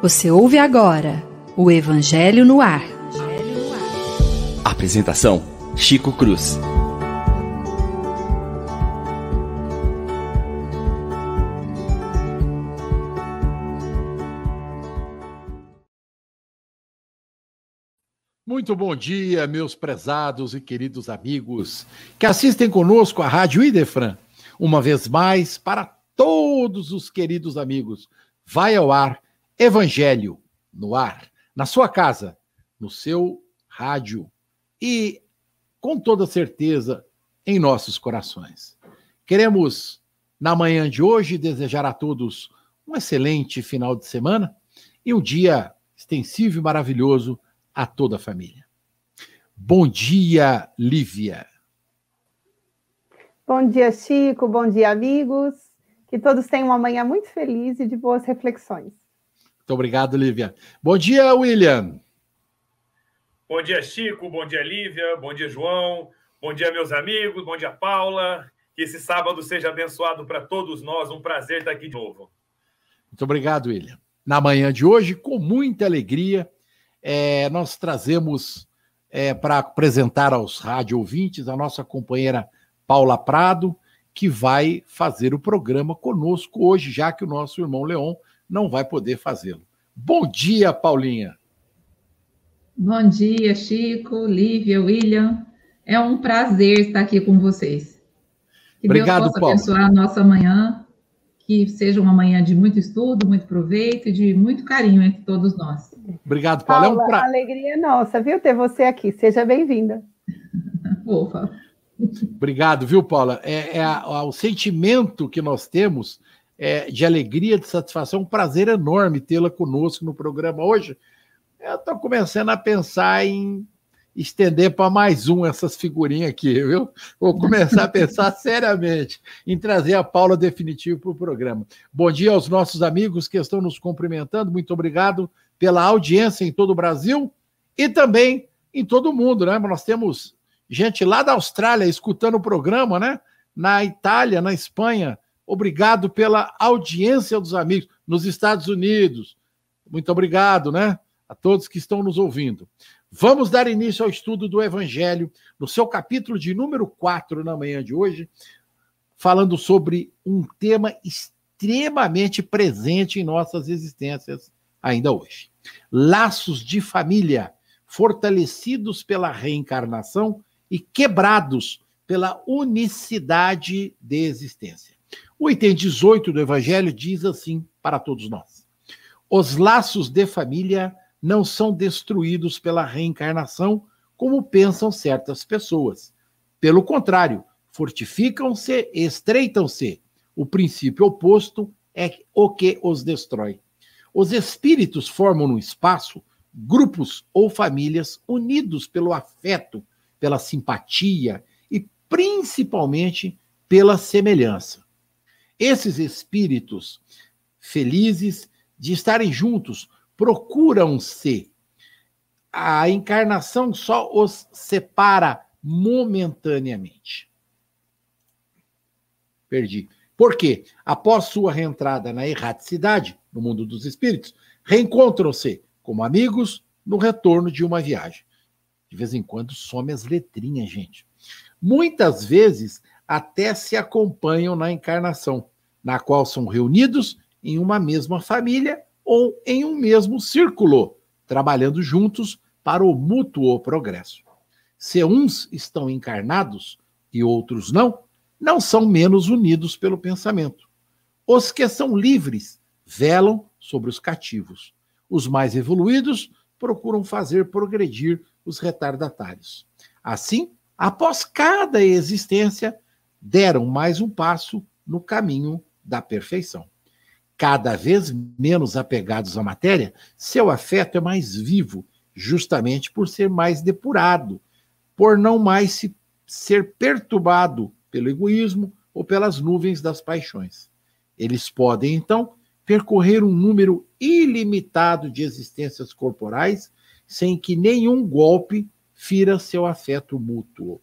Você ouve agora o Evangelho no Ar. Apresentação: Chico Cruz. Muito bom dia, meus prezados e queridos amigos que assistem conosco a Rádio Idefran. Uma vez mais, para todos os queridos amigos, vai ao ar Evangelho no ar, na sua casa, no seu rádio e, com toda certeza, em nossos corações. Queremos, na manhã de hoje, desejar a todos um excelente final de semana e um dia extensivo e maravilhoso a toda a família. Bom dia, Lívia. Bom dia, Chico. Bom dia, amigos. Que todos tenham uma manhã muito feliz e de boas reflexões. Muito obrigado, Lívia. Bom dia, William. Bom dia, Chico. Bom dia, Lívia. Bom dia, João. Bom dia, meus amigos. Bom dia, Paula. Que esse sábado seja abençoado para todos nós. Um prazer estar aqui de novo. Muito obrigado, William. Na manhã de hoje, com muita alegria, é, nós trazemos é, para apresentar aos rádio ouvintes a nossa companheira Paula Prado, que vai fazer o programa conosco hoje, já que o nosso irmão Leon não vai poder fazê-lo. Bom dia, Paulinha. Bom dia, Chico, Lívia, William. É um prazer estar aqui com vocês. Que Obrigado, Deus possa Paulo. abençoar a nossa manhã, que seja uma manhã de muito estudo, muito proveito e de muito carinho entre todos nós. Obrigado, Paulo. Paula, é um pra... alegria nossa, viu, ter você aqui. Seja bem-vinda. Opa. Obrigado, viu, Paula? É, é a, a, o sentimento que nós temos é, de alegria, de satisfação, um prazer enorme tê-la conosco no programa hoje. Eu estou começando a pensar em estender para mais um essas figurinhas aqui, viu? Vou começar a pensar seriamente em trazer a Paula definitivo para o programa. Bom dia aos nossos amigos que estão nos cumprimentando, muito obrigado pela audiência em todo o Brasil e também em todo o mundo, né? Nós temos gente lá da Austrália escutando o programa, né? Na Itália, na Espanha. Obrigado pela audiência dos amigos nos Estados Unidos. Muito obrigado, né? A todos que estão nos ouvindo. Vamos dar início ao estudo do Evangelho, no seu capítulo de número 4, na manhã de hoje, falando sobre um tema extremamente presente em nossas existências ainda hoje. Laços de família, fortalecidos pela reencarnação e quebrados pela unicidade de existência. O item 18 do Evangelho diz assim para todos nós: Os laços de família não são destruídos pela reencarnação, como pensam certas pessoas. Pelo contrário, fortificam-se, estreitam-se. O princípio oposto é o que os destrói. Os espíritos formam no espaço grupos ou famílias unidos pelo afeto, pela simpatia e principalmente pela semelhança. Esses espíritos felizes de estarem juntos procuram-se. A encarnação só os separa momentaneamente. Perdi. Por quê? Após sua reentrada na erraticidade, no mundo dos espíritos, reencontram-se como amigos no retorno de uma viagem. De vez em quando some as letrinhas, gente. Muitas vezes até se acompanham na encarnação, na qual são reunidos em uma mesma família ou em um mesmo círculo, trabalhando juntos para o mútuo progresso. Se uns estão encarnados e outros não, não são menos unidos pelo pensamento. Os que são livres velam sobre os cativos. Os mais evoluídos procuram fazer progredir os retardatários. Assim, após cada existência, deram mais um passo no caminho da perfeição. Cada vez menos apegados à matéria, seu afeto é mais vivo, justamente por ser mais depurado, por não mais se, ser perturbado pelo egoísmo ou pelas nuvens das paixões. Eles podem, então, percorrer um número ilimitado de existências corporais sem que nenhum golpe fira seu afeto mútuo.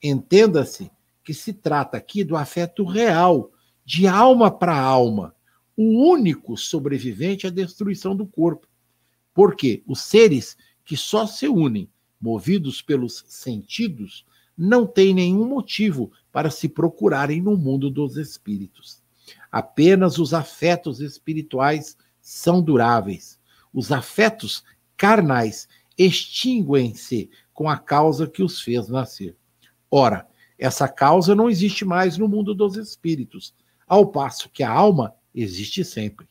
Entenda-se que se trata aqui do afeto real de alma para alma. O único sobrevivente a destruição do corpo. Porque os seres que só se unem, movidos pelos sentidos, não têm nenhum motivo para se procurarem no mundo dos espíritos. Apenas os afetos espirituais são duráveis. Os afetos carnais extinguem-se com a causa que os fez nascer. Ora, essa causa não existe mais no mundo dos espíritos, ao passo que a alma existe sempre.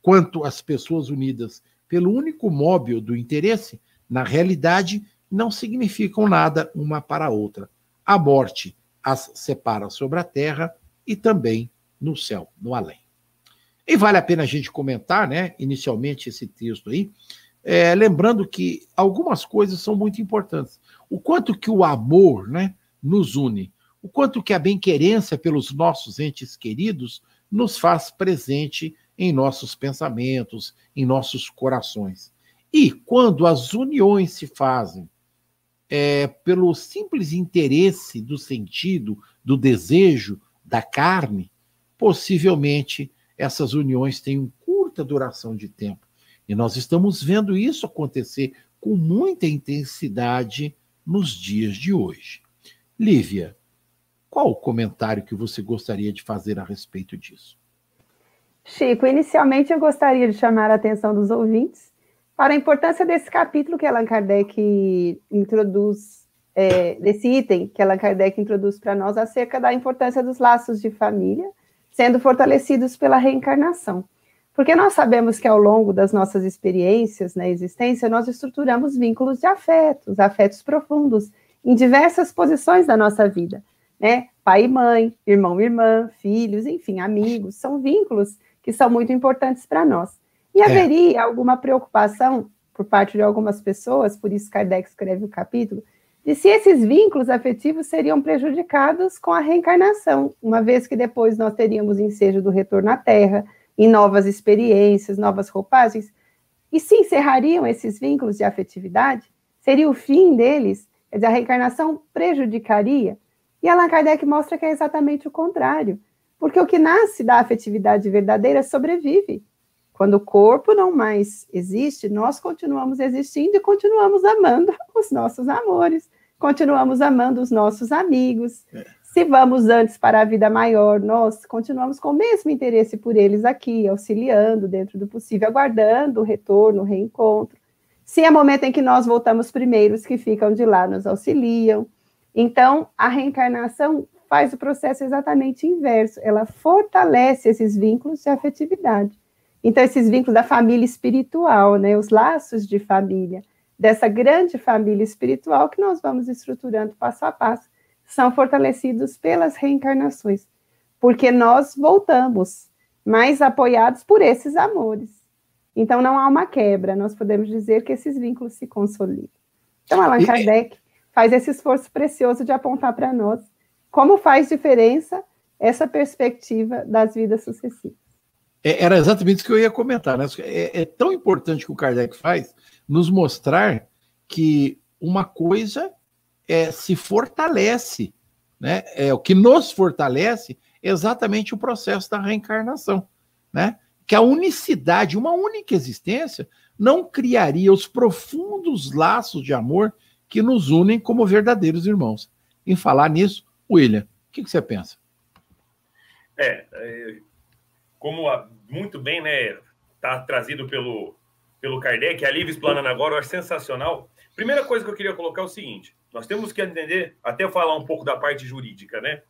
Quanto às pessoas unidas pelo único móvel do interesse, na realidade não significam nada uma para a outra. A morte as separa sobre a terra e também no céu, no além. E vale a pena a gente comentar, né, inicialmente esse texto aí, é, lembrando que algumas coisas são muito importantes. O quanto que o amor, né, nos une, o quanto que a bem-querência pelos nossos entes queridos nos faz presente em nossos pensamentos, em nossos corações. E quando as uniões se fazem é, pelo simples interesse do sentido, do desejo, da carne, possivelmente essas uniões têm uma curta duração de tempo. E nós estamos vendo isso acontecer com muita intensidade nos dias de hoje. Lívia, qual o comentário que você gostaria de fazer a respeito disso? Chico, inicialmente eu gostaria de chamar a atenção dos ouvintes para a importância desse capítulo que Allan Kardec introduz, é, desse item que Allan Kardec introduz para nós acerca da importância dos laços de família sendo fortalecidos pela reencarnação. Porque nós sabemos que ao longo das nossas experiências na existência, nós estruturamos vínculos de afetos, afetos profundos, em diversas posições da nossa vida, né? Pai e mãe, irmão e irmã, filhos, enfim, amigos, são vínculos que são muito importantes para nós. E é. haveria é. alguma preocupação por parte de algumas pessoas, por isso Kardec escreve o capítulo, de se esses vínculos afetivos seriam prejudicados com a reencarnação, uma vez que depois nós teríamos ensejo do retorno à Terra, em novas experiências, novas roupagens, e se encerrariam esses vínculos de afetividade? Seria o fim deles? Quer dizer, a reencarnação prejudicaria? E Allan Kardec mostra que é exatamente o contrário, porque o que nasce da afetividade verdadeira sobrevive. Quando o corpo não mais existe, nós continuamos existindo e continuamos amando os nossos amores, continuamos amando os nossos amigos. Se vamos antes para a vida maior, nós continuamos com o mesmo interesse por eles aqui, auxiliando dentro do possível, aguardando o retorno, o reencontro. Se é momento em que nós voltamos primeiro, os que ficam de lá nos auxiliam. Então, a reencarnação faz o processo exatamente inverso, ela fortalece esses vínculos de afetividade. Então, esses vínculos da família espiritual, né, os laços de família, dessa grande família espiritual que nós vamos estruturando passo a passo, são fortalecidos pelas reencarnações, porque nós voltamos mais apoiados por esses amores. Então não há uma quebra, nós podemos dizer que esses vínculos se consolidam. Então Allan Kardec faz esse esforço precioso de apontar para nós como faz diferença essa perspectiva das vidas sucessivas. É, era exatamente isso que eu ia comentar. Né? É, é tão importante que o Kardec faz nos mostrar que uma coisa é, se fortalece, né? É o que nos fortalece é exatamente o processo da reencarnação, né? Que a unicidade, uma única existência, não criaria os profundos laços de amor que nos unem como verdadeiros irmãos. Em falar nisso, William, o que, que você pensa? É, é como muito bem, né, tá trazido pelo pelo Kardec, a Liv explanando agora, eu acho sensacional. Primeira coisa que eu queria colocar é o seguinte: nós temos que entender, até falar um pouco da parte jurídica, né?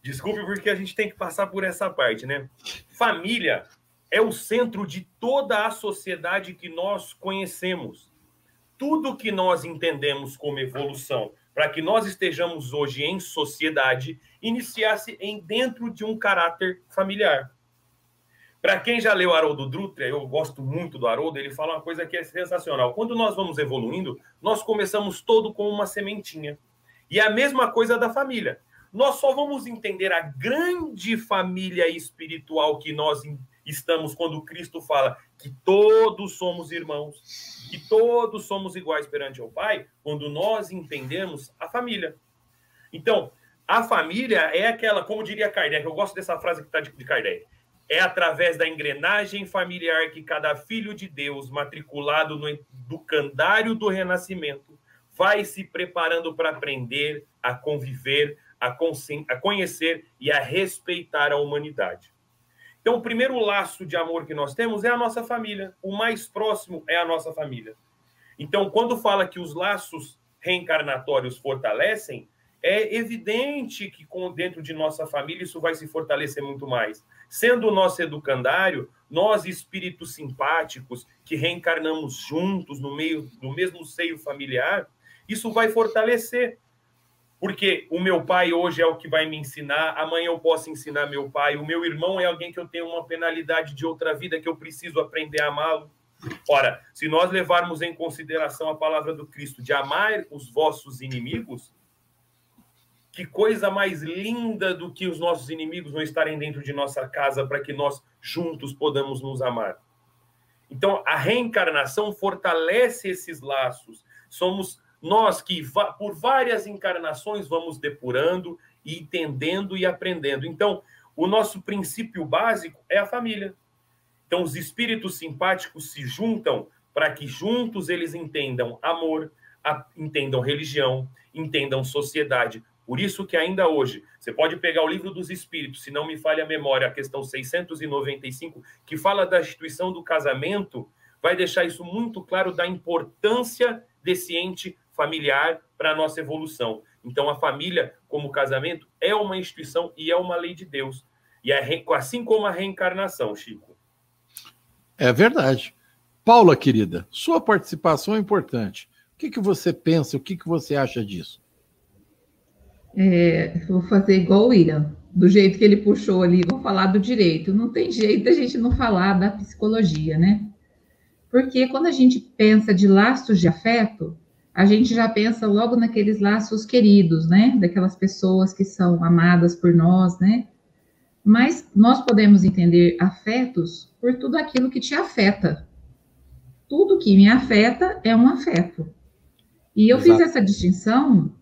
Desculpe, porque a gente tem que passar por essa parte, né? Família é o centro de toda a sociedade que nós conhecemos. Tudo que nós entendemos como evolução, para que nós estejamos hoje em sociedade, iniciasse em dentro de um caráter familiar. Para quem já leu Haroldo Dutra, eu gosto muito do Haroldo, ele fala uma coisa que é sensacional. Quando nós vamos evoluindo, nós começamos todo com uma sementinha. E a mesma coisa da família. Nós só vamos entender a grande família espiritual que nós estamos quando Cristo fala que todos somos irmãos, que todos somos iguais perante o Pai, quando nós entendemos a família. Então, a família é aquela, como diria Kardec, eu gosto dessa frase que está de, de Kardec. É através da engrenagem familiar que cada filho de Deus, matriculado no educandário do renascimento, vai se preparando para aprender, a conviver, a, a conhecer e a respeitar a humanidade. Então, o primeiro laço de amor que nós temos é a nossa família. O mais próximo é a nossa família. Então, quando fala que os laços reencarnatórios fortalecem, é evidente que dentro de nossa família isso vai se fortalecer muito mais. Sendo o nosso educandário, nós espíritos simpáticos que reencarnamos juntos no meio do mesmo seio familiar, isso vai fortalecer porque o meu pai hoje é o que vai me ensinar, amanhã eu posso ensinar meu pai, o meu irmão é alguém que eu tenho uma penalidade de outra vida que eu preciso aprender a amá-lo. Ora, se nós levarmos em consideração a palavra do Cristo de amar os vossos inimigos, que coisa mais linda do que os nossos inimigos não estarem dentro de nossa casa para que nós juntos podamos nos amar. Então, a reencarnação fortalece esses laços. Somos nós que por várias encarnações vamos depurando e entendendo e aprendendo. Então, o nosso princípio básico é a família. Então, os espíritos simpáticos se juntam para que juntos eles entendam amor, entendam religião, entendam sociedade. Por isso que ainda hoje, você pode pegar o livro dos espíritos, se não me falha a memória, a questão 695, que fala da instituição do casamento, vai deixar isso muito claro da importância desse ente familiar para a nossa evolução. Então, a família, como casamento, é uma instituição e é uma lei de Deus. E é assim como a reencarnação, Chico. É verdade. Paula, querida, sua participação é importante. O que, que você pensa, o que, que você acha disso? É, vou fazer igual o William, do jeito que ele puxou ali, vou falar do direito. Não tem jeito a gente não falar da psicologia, né? Porque quando a gente pensa de laços de afeto, a gente já pensa logo naqueles laços queridos, né? Daquelas pessoas que são amadas por nós, né? Mas nós podemos entender afetos por tudo aquilo que te afeta. Tudo que me afeta é um afeto. E eu Exato. fiz essa distinção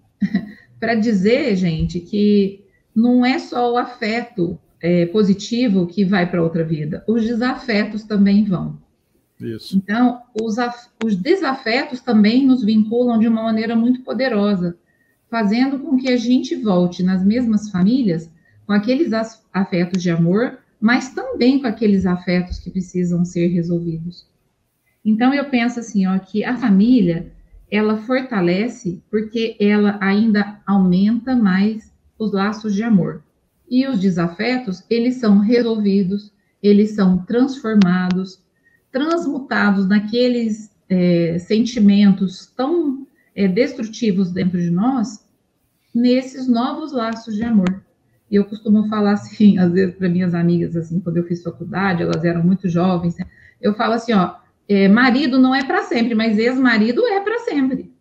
para dizer, gente, que não é só o afeto é, positivo que vai para outra vida, os desafetos também vão. Isso. Então, os, os desafetos também nos vinculam de uma maneira muito poderosa, fazendo com que a gente volte nas mesmas famílias com aqueles afetos de amor, mas também com aqueles afetos que precisam ser resolvidos. Então, eu penso assim, ó, que a família, ela fortalece porque ela ainda aumenta mais os laços de amor. E os desafetos, eles são resolvidos, eles são transformados, transmutados naqueles é, sentimentos tão é, destrutivos dentro de nós, nesses novos laços de amor. E eu costumo falar assim, às vezes, para minhas amigas, assim, quando eu fiz faculdade, elas eram muito jovens, né? eu falo assim, ó, é, marido não é para sempre, mas ex-marido é para sempre.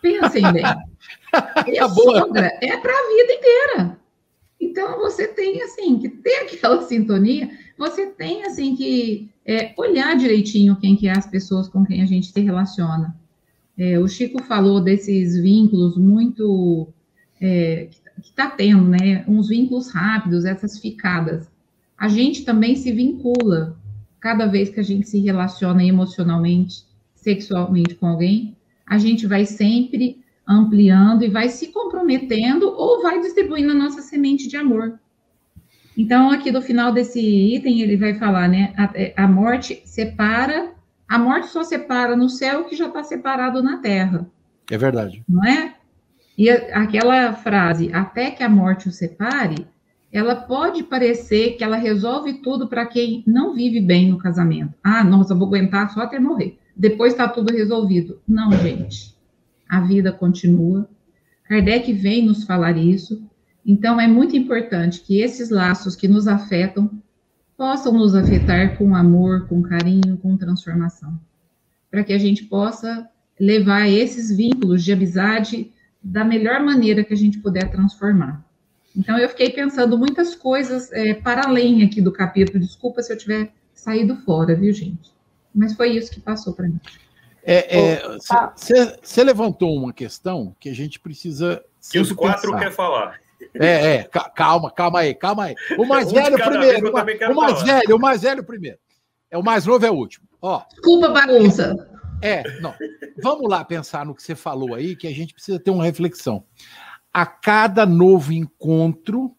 Pensem bem. Ex-sogra é para a vida inteira. Então, você tem, assim, que ter aquela sintonia, você tem, assim, que é, olhar direitinho quem que é as pessoas com quem a gente se relaciona. É, o Chico falou desses vínculos muito... É, que está tendo, né? Uns vínculos rápidos, essas ficadas. A gente também se vincula cada vez que a gente se relaciona emocionalmente, sexualmente com alguém, a gente vai sempre ampliando e vai se comprometendo ou vai distribuindo a nossa semente de amor. Então, aqui do final desse item, ele vai falar, né? A, é, a morte separa, a morte só separa no céu que já está separado na terra. É verdade. Não é? E a, aquela frase, até que a morte o separe, ela pode parecer que ela resolve tudo para quem não vive bem no casamento. Ah, nossa, vou aguentar só até morrer. Depois está tudo resolvido. Não, gente a vida continua. Kardec vem nos falar isso. Então, é muito importante que esses laços que nos afetam possam nos afetar com amor, com carinho, com transformação, para que a gente possa levar esses vínculos de amizade da melhor maneira que a gente puder transformar. Então, eu fiquei pensando muitas coisas é, para além aqui do capítulo. Desculpa se eu tiver saído fora, viu, gente? Mas foi isso que passou para mim. Você é, é, levantou uma questão que a gente precisa. Que os quatro quer falar. É, é, calma, calma aí, calma aí. O mais velho primeiro. O, o mais velho, o mais velho primeiro. É o mais novo é o último. Ó. Desculpa, bagunça. É, não. Vamos lá pensar no que você falou aí, que a gente precisa ter uma reflexão. A cada novo encontro,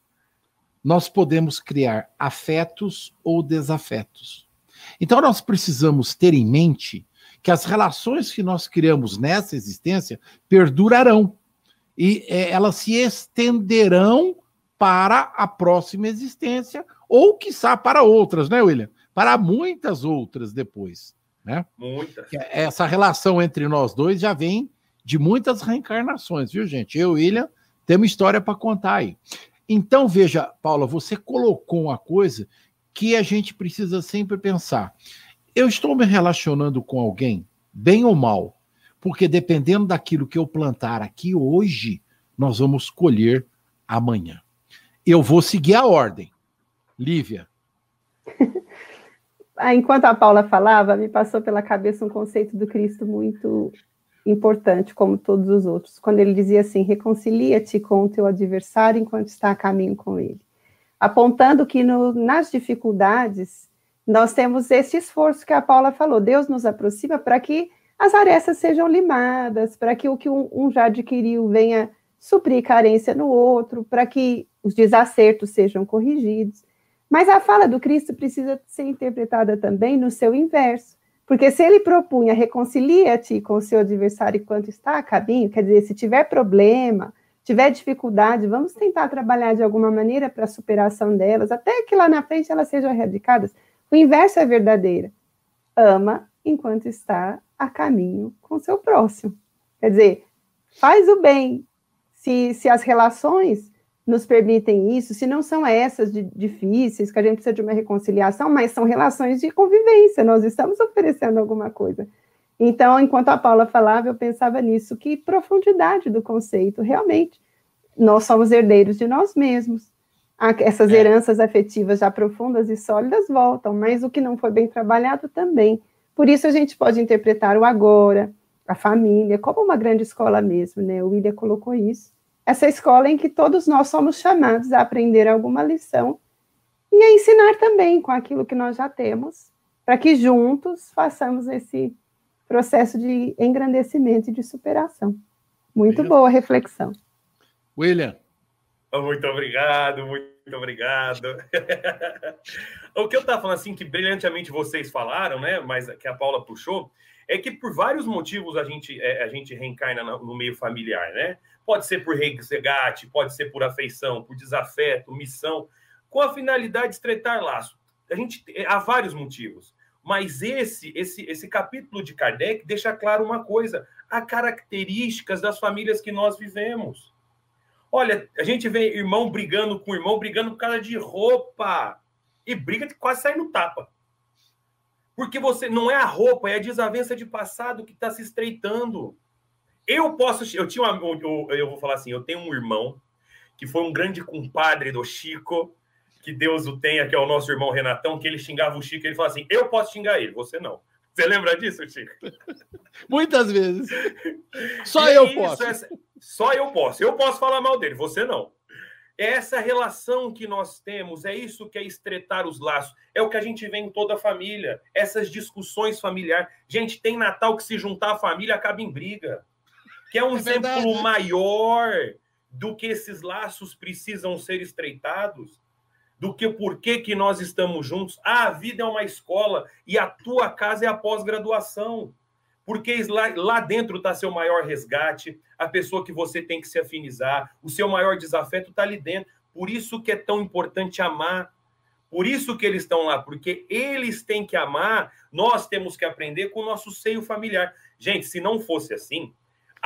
nós podemos criar afetos ou desafetos. Então, nós precisamos ter em mente que as relações que nós criamos nessa existência perdurarão e é, elas se estenderão para a próxima existência ou, quiçá, para outras, né, William? Para muitas outras depois. Né? Muitas. Essa relação entre nós dois já vem de muitas reencarnações, viu, gente? Eu William temos história para contar aí. Então, veja, Paula, você colocou uma coisa que a gente precisa sempre pensar. Eu estou me relacionando com alguém, bem ou mal, porque dependendo daquilo que eu plantar aqui hoje, nós vamos colher amanhã. Eu vou seguir a ordem. Lívia. Ah, enquanto a Paula falava, me passou pela cabeça um conceito do Cristo muito importante, como todos os outros, quando ele dizia assim: reconcilia-te com o teu adversário enquanto está a caminho com ele. Apontando que no, nas dificuldades, nós temos esse esforço que a Paula falou: Deus nos aproxima para que as arestas sejam limadas, para que o que um, um já adquiriu venha suprir carência no outro, para que os desacertos sejam corrigidos. Mas a fala do Cristo precisa ser interpretada também no seu inverso, porque se ele propunha reconcilia-te com o seu adversário enquanto está a caminho, quer dizer, se tiver problema, tiver dificuldade, vamos tentar trabalhar de alguma maneira para a superação delas, até que lá na frente elas sejam erradicadas. O inverso é verdadeiro. Ama enquanto está a caminho com seu próximo. Quer dizer, faz o bem. Se, se as relações nos permitem isso, se não são essas de, difíceis, que a gente precisa de uma reconciliação, mas são relações de convivência, nós estamos oferecendo alguma coisa. Então, enquanto a Paula falava, eu pensava nisso, que profundidade do conceito, realmente, nós somos herdeiros de nós mesmos. Essas é. heranças afetivas já profundas e sólidas voltam, mas o que não foi bem trabalhado também. Por isso a gente pode interpretar o agora, a família, como uma grande escola mesmo, né? O William colocou isso. Essa escola em que todos nós somos chamados a aprender alguma lição e a ensinar também com aquilo que nós já temos, para que juntos façamos esse processo de engrandecimento e de superação. Muito William. boa reflexão. William. Muito obrigado, muito obrigado. o que eu estava falando assim, que brilhantemente vocês falaram, né? Mas que a Paula puxou, é que por vários motivos a gente, é, a gente reencarna no meio familiar, né? Pode ser por resgate, pode ser por afeição, por desafeto, missão, com a finalidade de estreitar laço. A gente é, há vários motivos, mas esse esse esse capítulo de Kardec deixa claro uma coisa: há características das famílias que nós vivemos. Olha, a gente vê irmão brigando com irmão, brigando por causa de roupa. E briga de quase sair no tapa. Porque você não é a roupa, é a desavença de passado que está se estreitando. Eu posso. Eu tinha uma. Eu, eu vou falar assim: eu tenho um irmão que foi um grande compadre do Chico, que Deus o tenha, que é o nosso irmão Renatão, que ele xingava o Chico, ele falava assim: eu posso xingar ele, você não. Você lembra disso, Chico? Muitas vezes. Só eu isso, posso. Só eu posso. Eu posso falar mal dele, você não. É essa relação que nós temos, é isso que é estreitar os laços. É o que a gente vê em toda a família. Essas discussões familiares. Gente, tem Natal que se juntar a família acaba em briga. Que é um é exemplo maior do que esses laços precisam ser estreitados do que por que, que nós estamos juntos. Ah, a vida é uma escola e a tua casa é a pós-graduação. Porque lá, lá dentro está seu maior resgate, a pessoa que você tem que se afinizar, o seu maior desafeto está ali dentro. Por isso que é tão importante amar. Por isso que eles estão lá, porque eles têm que amar, nós temos que aprender com o nosso seio familiar. Gente, se não fosse assim,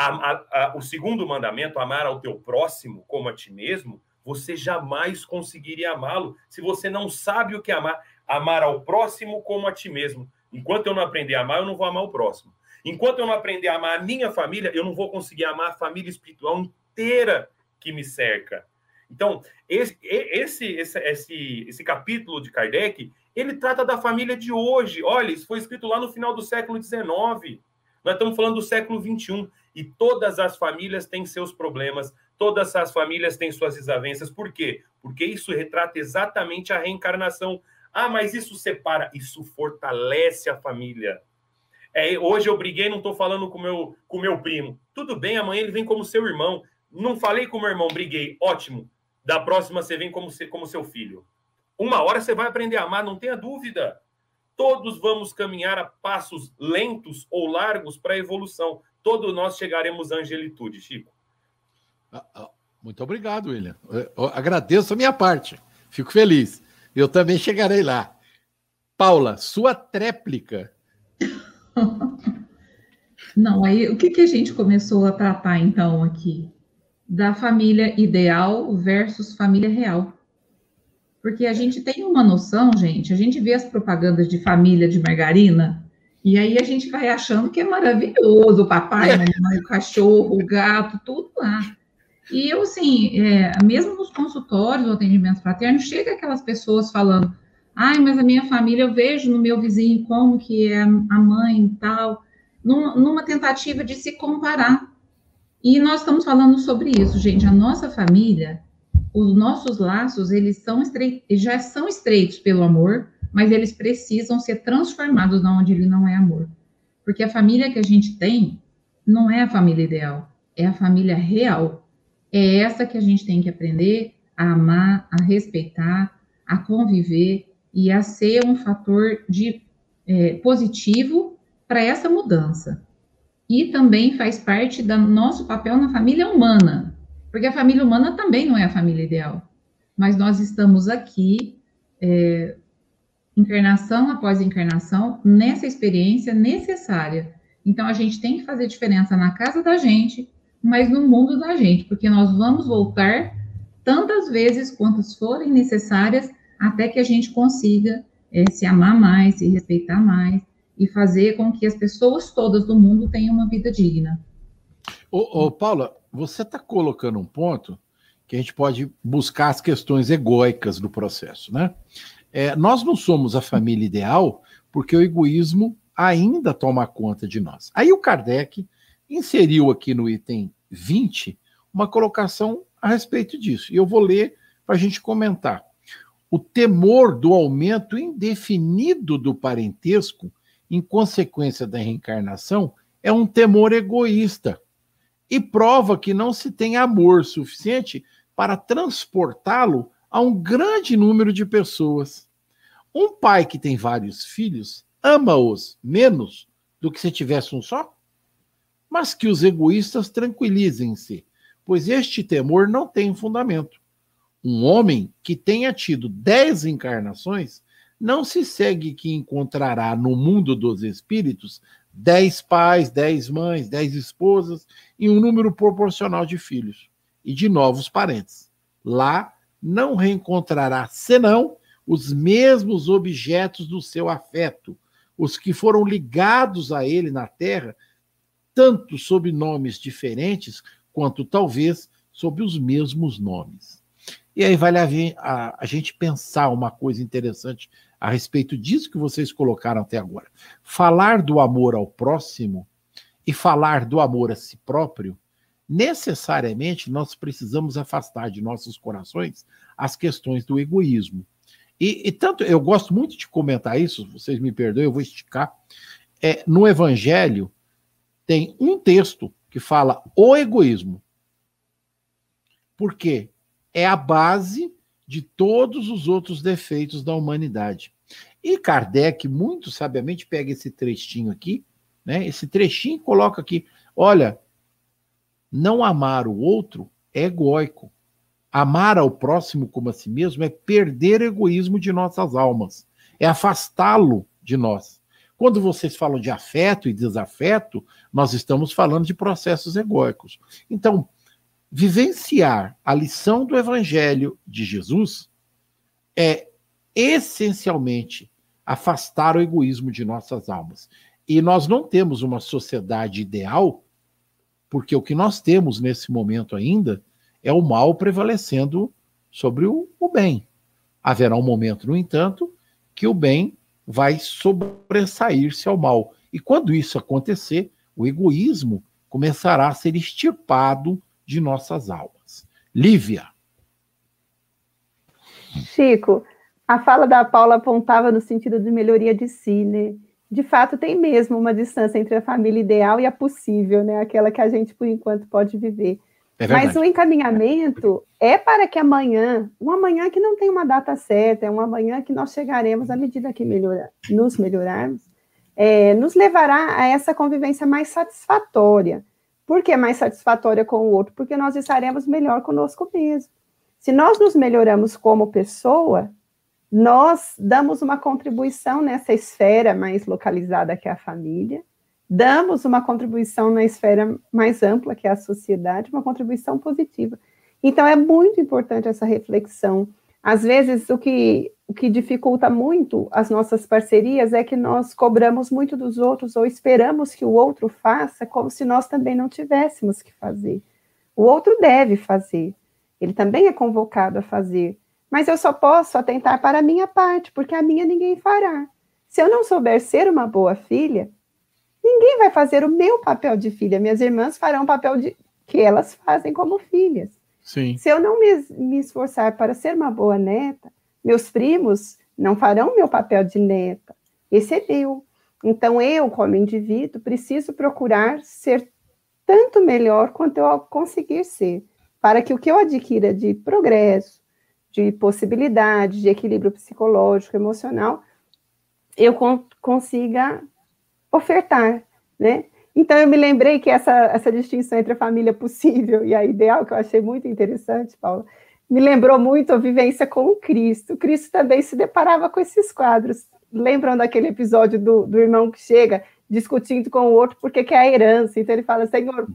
a, a, a, o segundo mandamento, amar ao teu próximo como a ti mesmo, você jamais conseguiria amá-lo se você não sabe o que é amar. Amar ao próximo como a ti mesmo. Enquanto eu não aprender a amar, eu não vou amar o próximo. Enquanto eu não aprender a amar a minha família, eu não vou conseguir amar a família espiritual inteira que me cerca. Então, esse, esse, esse, esse, esse capítulo de Kardec, ele trata da família de hoje. Olha, isso foi escrito lá no final do século XIX. Nós estamos falando do século XXI. E todas as famílias têm seus problemas, Todas as famílias têm suas desavenças. Por quê? Porque isso retrata exatamente a reencarnação. Ah, mas isso separa, isso fortalece a família. É, hoje eu briguei, não estou falando com meu, com meu primo. Tudo bem, amanhã ele vem como seu irmão. Não falei com meu irmão, briguei. Ótimo. Da próxima você vem como, como seu filho. Uma hora você vai aprender a amar, não tenha dúvida. Todos vamos caminhar a passos lentos ou largos para a evolução. Todos nós chegaremos à angelitude, Chico. Ah, ah, muito obrigado, William. Eu agradeço a minha parte. Fico feliz. Eu também chegarei lá. Paula, sua tréplica. Não, aí o que, que a gente começou a tratar então aqui? Da família ideal versus família real. Porque a gente tem uma noção, gente, a gente vê as propagandas de família de margarina, e aí a gente vai achando que é maravilhoso, o papai, mamãe, o cachorro, o gato, tudo lá. E eu, assim, é, mesmo nos consultórios, o atendimento fraterno, chega aquelas pessoas falando, ai, mas a minha família, eu vejo no meu vizinho como que é a mãe e tal, numa, numa tentativa de se comparar. E nós estamos falando sobre isso, gente, a nossa família, os nossos laços, eles são já são estreitos pelo amor, mas eles precisam ser transformados onde ele não é amor. Porque a família que a gente tem não é a família ideal, é a família real. É essa que a gente tem que aprender a amar, a respeitar, a conviver e a ser um fator de é, positivo para essa mudança. E também faz parte do nosso papel na família humana, porque a família humana também não é a família ideal. Mas nós estamos aqui, é, encarnação após encarnação, nessa experiência necessária. Então a gente tem que fazer diferença na casa da gente, mas no mundo da gente, porque nós vamos voltar tantas vezes quantas forem necessárias até que a gente consiga é, se amar mais, se respeitar mais e fazer com que as pessoas todas do mundo tenham uma vida digna. Ô, ô Paula, você está colocando um ponto que a gente pode buscar as questões egóicas do processo, né? É, nós não somos a família ideal porque o egoísmo ainda toma conta de nós. Aí o Kardec inseriu aqui no item 20 uma colocação a respeito disso. E eu vou ler para a gente comentar. O temor do aumento indefinido do parentesco, em consequência da reencarnação, é um temor egoísta e prova que não se tem amor suficiente para transportá-lo a um grande número de pessoas. Um pai que tem vários filhos ama-os menos do que se tivesse um só? Mas que os egoístas tranquilizem-se, pois este temor não tem fundamento. Um homem que tenha tido dez encarnações não se segue que encontrará no mundo dos espíritos dez pais, dez mães, dez esposas e um número proporcional de filhos e de novos parentes. Lá não reencontrará senão os mesmos objetos do seu afeto, os que foram ligados a ele na terra, tanto sob nomes diferentes, quanto talvez sob os mesmos nomes. E aí vale a, a, a gente pensar uma coisa interessante a respeito disso que vocês colocaram até agora. Falar do amor ao próximo e falar do amor a si próprio, necessariamente nós precisamos afastar de nossos corações as questões do egoísmo. E, e tanto, eu gosto muito de comentar isso, vocês me perdoem, eu vou esticar. É, no Evangelho, tem um texto que fala o egoísmo. Por quê? É a base de todos os outros defeitos da humanidade. E Kardec, muito sabiamente, pega esse trechinho aqui, né? Esse trechinho e coloca aqui: olha, não amar o outro é egóico. Amar ao próximo como a si mesmo é perder o egoísmo de nossas almas, é afastá-lo de nós. Quando vocês falam de afeto e desafeto, nós estamos falando de processos egóicos. Então, vivenciar a lição do Evangelho de Jesus é essencialmente afastar o egoísmo de nossas almas. E nós não temos uma sociedade ideal, porque o que nós temos nesse momento ainda é o mal prevalecendo sobre o, o bem. Haverá um momento, no entanto, que o bem vai sobressair-se ao mal. E quando isso acontecer, o egoísmo começará a ser extirpado de nossas almas. Lívia. Chico, a fala da Paula apontava no sentido de melhoria de si, né? De fato, tem mesmo uma distância entre a família ideal e a possível, né? Aquela que a gente, por enquanto, pode viver. É Mas o encaminhamento é para que amanhã, um amanhã que não tem uma data certa, é um amanhã que nós chegaremos à medida que melhora, nos melhorarmos, é, nos levará a essa convivência mais satisfatória. Por que mais satisfatória com o outro? Porque nós estaremos melhor conosco mesmo. Se nós nos melhoramos como pessoa, nós damos uma contribuição nessa esfera mais localizada que é a família, damos uma contribuição na esfera mais ampla que é a sociedade, uma contribuição positiva. Então é muito importante essa reflexão. Às vezes o que o que dificulta muito as nossas parcerias é que nós cobramos muito dos outros ou esperamos que o outro faça como se nós também não tivéssemos que fazer. O outro deve fazer. Ele também é convocado a fazer mas eu só posso atentar para a minha parte, porque a minha ninguém fará. Se eu não souber ser uma boa filha, ninguém vai fazer o meu papel de filha. Minhas irmãs farão o papel de que elas fazem como filhas. Sim. Se eu não me, me esforçar para ser uma boa neta, meus primos não farão o meu papel de neta. Esse é meu. Então, eu, como indivíduo, preciso procurar ser tanto melhor quanto eu conseguir ser, para que o que eu adquira de progresso, de possibilidade, de equilíbrio psicológico, emocional, eu con consiga ofertar, né? Então, eu me lembrei que essa, essa distinção entre a família possível e a ideal, que eu achei muito interessante, Paula, me lembrou muito a vivência com o Cristo. O Cristo também se deparava com esses quadros. Lembram daquele episódio do, do irmão que chega discutindo com o outro porque quer a herança? Então, ele fala, Senhor,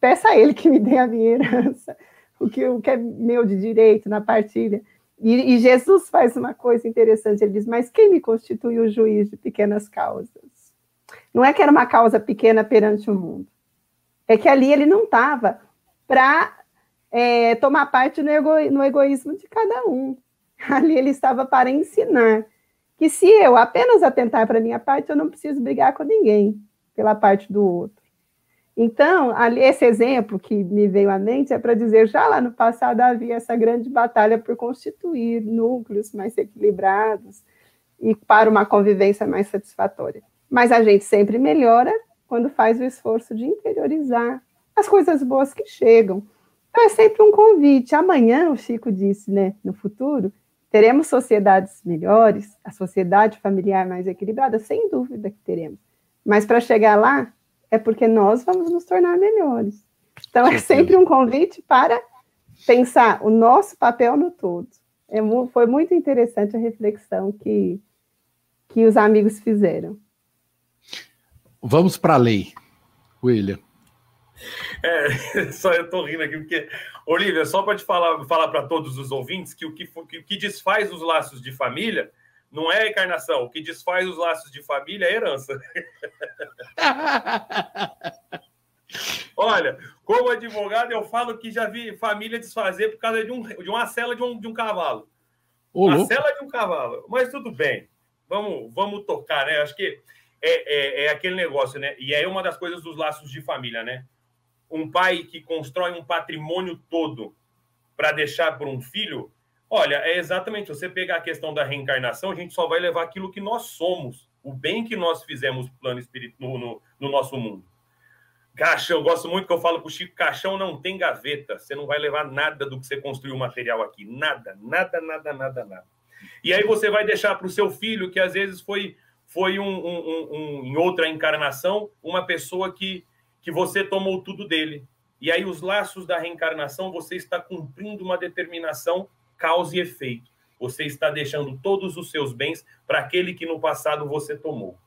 peça a ele que me dê a minha herança o que, o que é meu de direito na partilha. E, e, Jesus faz uma coisa interessante, ele diz, mas quem me constitui o juiz de pequenas causas? Não é que era uma causa pequena perante o mundo, é que ali ele não estava para é, tomar parte no, ego, no egoísmo de cada um. Ali ele estava para ensinar que se eu apenas atentar para a minha parte, eu não preciso brigar com ninguém pela parte do outro. Então, esse exemplo que me veio à mente é para dizer, já lá no passado havia essa grande batalha por constituir núcleos mais equilibrados e para uma convivência mais satisfatória. Mas a gente sempre melhora quando faz o esforço de interiorizar as coisas boas que chegam. Então, é sempre um convite. Amanhã, o Chico disse, né, no futuro, teremos sociedades melhores, a sociedade familiar mais equilibrada, sem dúvida que teremos. Mas para chegar lá, é porque nós vamos nos tornar melhores. Então, é sempre um convite para pensar o nosso papel no todo. É, foi muito interessante a reflexão que, que os amigos fizeram. Vamos para a lei, William. É, só eu estou rindo aqui, porque, Olivia, só para te falar, falar para todos os ouvintes que o que, que, o que desfaz os laços de família não é a encarnação. O que desfaz os laços de família é a herança. Olha, como advogado, eu falo que já vi família desfazer por causa de, um, de uma cela de um, de um cavalo. Uma cela de um cavalo. Mas tudo bem. Vamos, vamos tocar, né? Acho que é, é, é aquele negócio, né? E é uma das coisas dos laços de família, né? Um pai que constrói um patrimônio todo para deixar para um filho, Olha, é exatamente. Você pegar a questão da reencarnação, a gente só vai levar aquilo que nós somos, o bem que nós fizemos no plano espiritual no, no, nosso mundo. Caixão, eu gosto muito que eu falo para o Chico: caixão não tem gaveta. Você não vai levar nada do que você construiu material aqui. Nada, nada, nada, nada, nada. E aí você vai deixar para o seu filho, que às vezes foi, foi um, um, um, em outra encarnação, uma pessoa que, que você tomou tudo dele. E aí os laços da reencarnação, você está cumprindo uma determinação causa e efeito. Você está deixando todos os seus bens para aquele que no passado você tomou.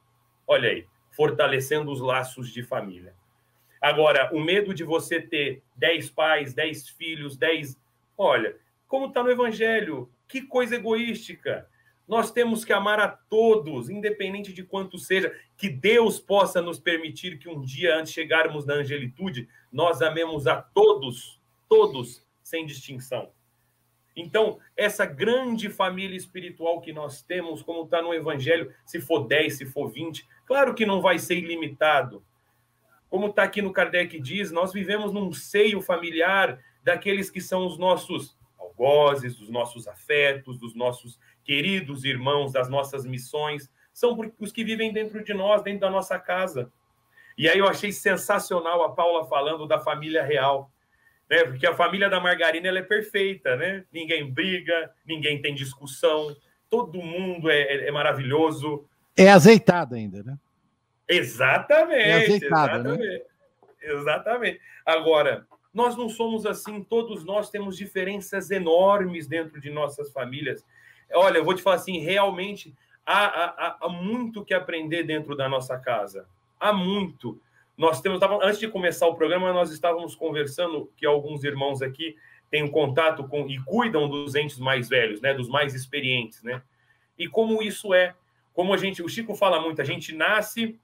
Olha aí, fortalecendo os laços de família. Agora, o medo de você ter dez pais, dez filhos, dez. Olha, como está no Evangelho, que coisa egoística. Nós temos que amar a todos, independente de quanto seja. Que Deus possa nos permitir que um dia, antes de chegarmos na angelitude, nós amemos a todos, todos, sem distinção. Então, essa grande família espiritual que nós temos, como está no Evangelho, se for 10, se for 20, claro que não vai ser ilimitado. Como está aqui no Kardec diz, nós vivemos num seio familiar daqueles que são os nossos algozes, dos nossos afetos, dos nossos queridos irmãos, das nossas missões, são os que vivem dentro de nós, dentro da nossa casa. E aí eu achei sensacional a Paula falando da família real, né? Porque a família da Margarina ela é perfeita, né? Ninguém briga, ninguém tem discussão, todo mundo é, é, é maravilhoso. É azeitado ainda, né? Exatamente. É azeitada, né? exatamente. Né? Exatamente. Agora, nós não somos assim, todos nós temos diferenças enormes dentro de nossas famílias. Olha, eu vou te falar assim, realmente há, há, há muito que aprender dentro da nossa casa. Há muito. Nós temos, antes de começar o programa, nós estávamos conversando que alguns irmãos aqui têm um contato com e cuidam dos entes mais velhos, né, dos mais experientes, né? E como isso é, como a gente, o Chico fala muito, a gente nasce,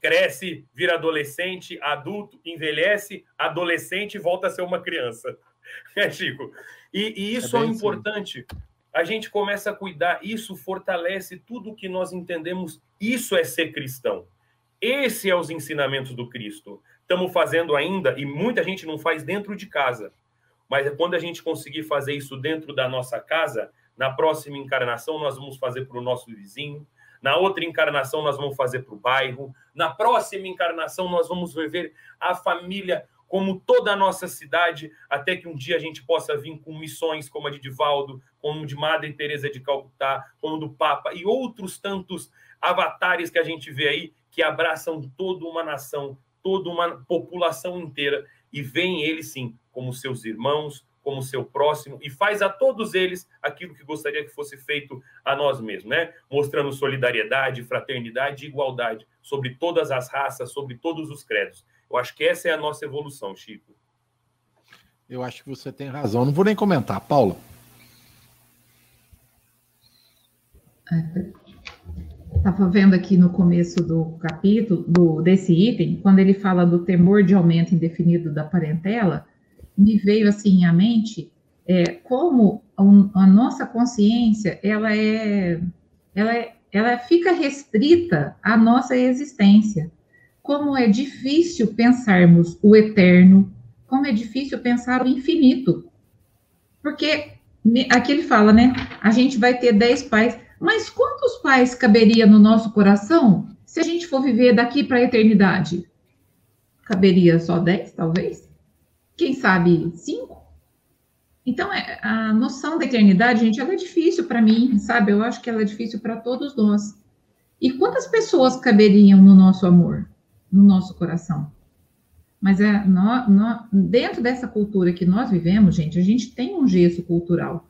cresce, vira adolescente, adulto, envelhece, adolescente e volta a ser uma criança. É, Chico? E, e isso é, é importante. Sim. A gente começa a cuidar, isso fortalece tudo o que nós entendemos. Isso é ser cristão. Esse é os ensinamentos do Cristo. Estamos fazendo ainda, e muita gente não faz dentro de casa. Mas é quando a gente conseguir fazer isso dentro da nossa casa, na próxima encarnação nós vamos fazer para o nosso vizinho, na outra encarnação nós vamos fazer para o bairro, na próxima encarnação nós vamos viver a família como toda a nossa cidade, até que um dia a gente possa vir com missões como a de Divaldo, como de Madre Teresa de Calcutá, como do Papa e outros tantos avatares que a gente vê aí que abraçam toda uma nação, toda uma população inteira e veem eles sim como seus irmãos, como seu próximo e faz a todos eles aquilo que gostaria que fosse feito a nós mesmos, né? Mostrando solidariedade, fraternidade e igualdade sobre todas as raças, sobre todos os credos. Eu acho que essa é a nossa evolução, Chico. Eu acho que você tem razão. Não vou nem comentar. Paula. Estava vendo aqui no começo do capítulo, do, desse item, quando ele fala do temor de aumento indefinido da parentela, me veio assim à mente é, como a, a, nossa consciência ela é, ela é, ela fica restrita à nossa existência. Como é difícil pensarmos o eterno, como é difícil pensar o infinito. Porque aqui ele fala, né? A gente vai ter dez pais, mas quantos pais caberia no nosso coração se a gente for viver daqui para a eternidade? Caberia só dez, talvez? quem sabe, cinco. Então, é, a noção da eternidade, gente, ela é difícil para mim, sabe? Eu acho que ela é difícil para todos nós. E quantas pessoas caberiam no nosso amor, no nosso coração? Mas é, dentro dessa cultura que nós vivemos, gente, a gente tem um gesso cultural.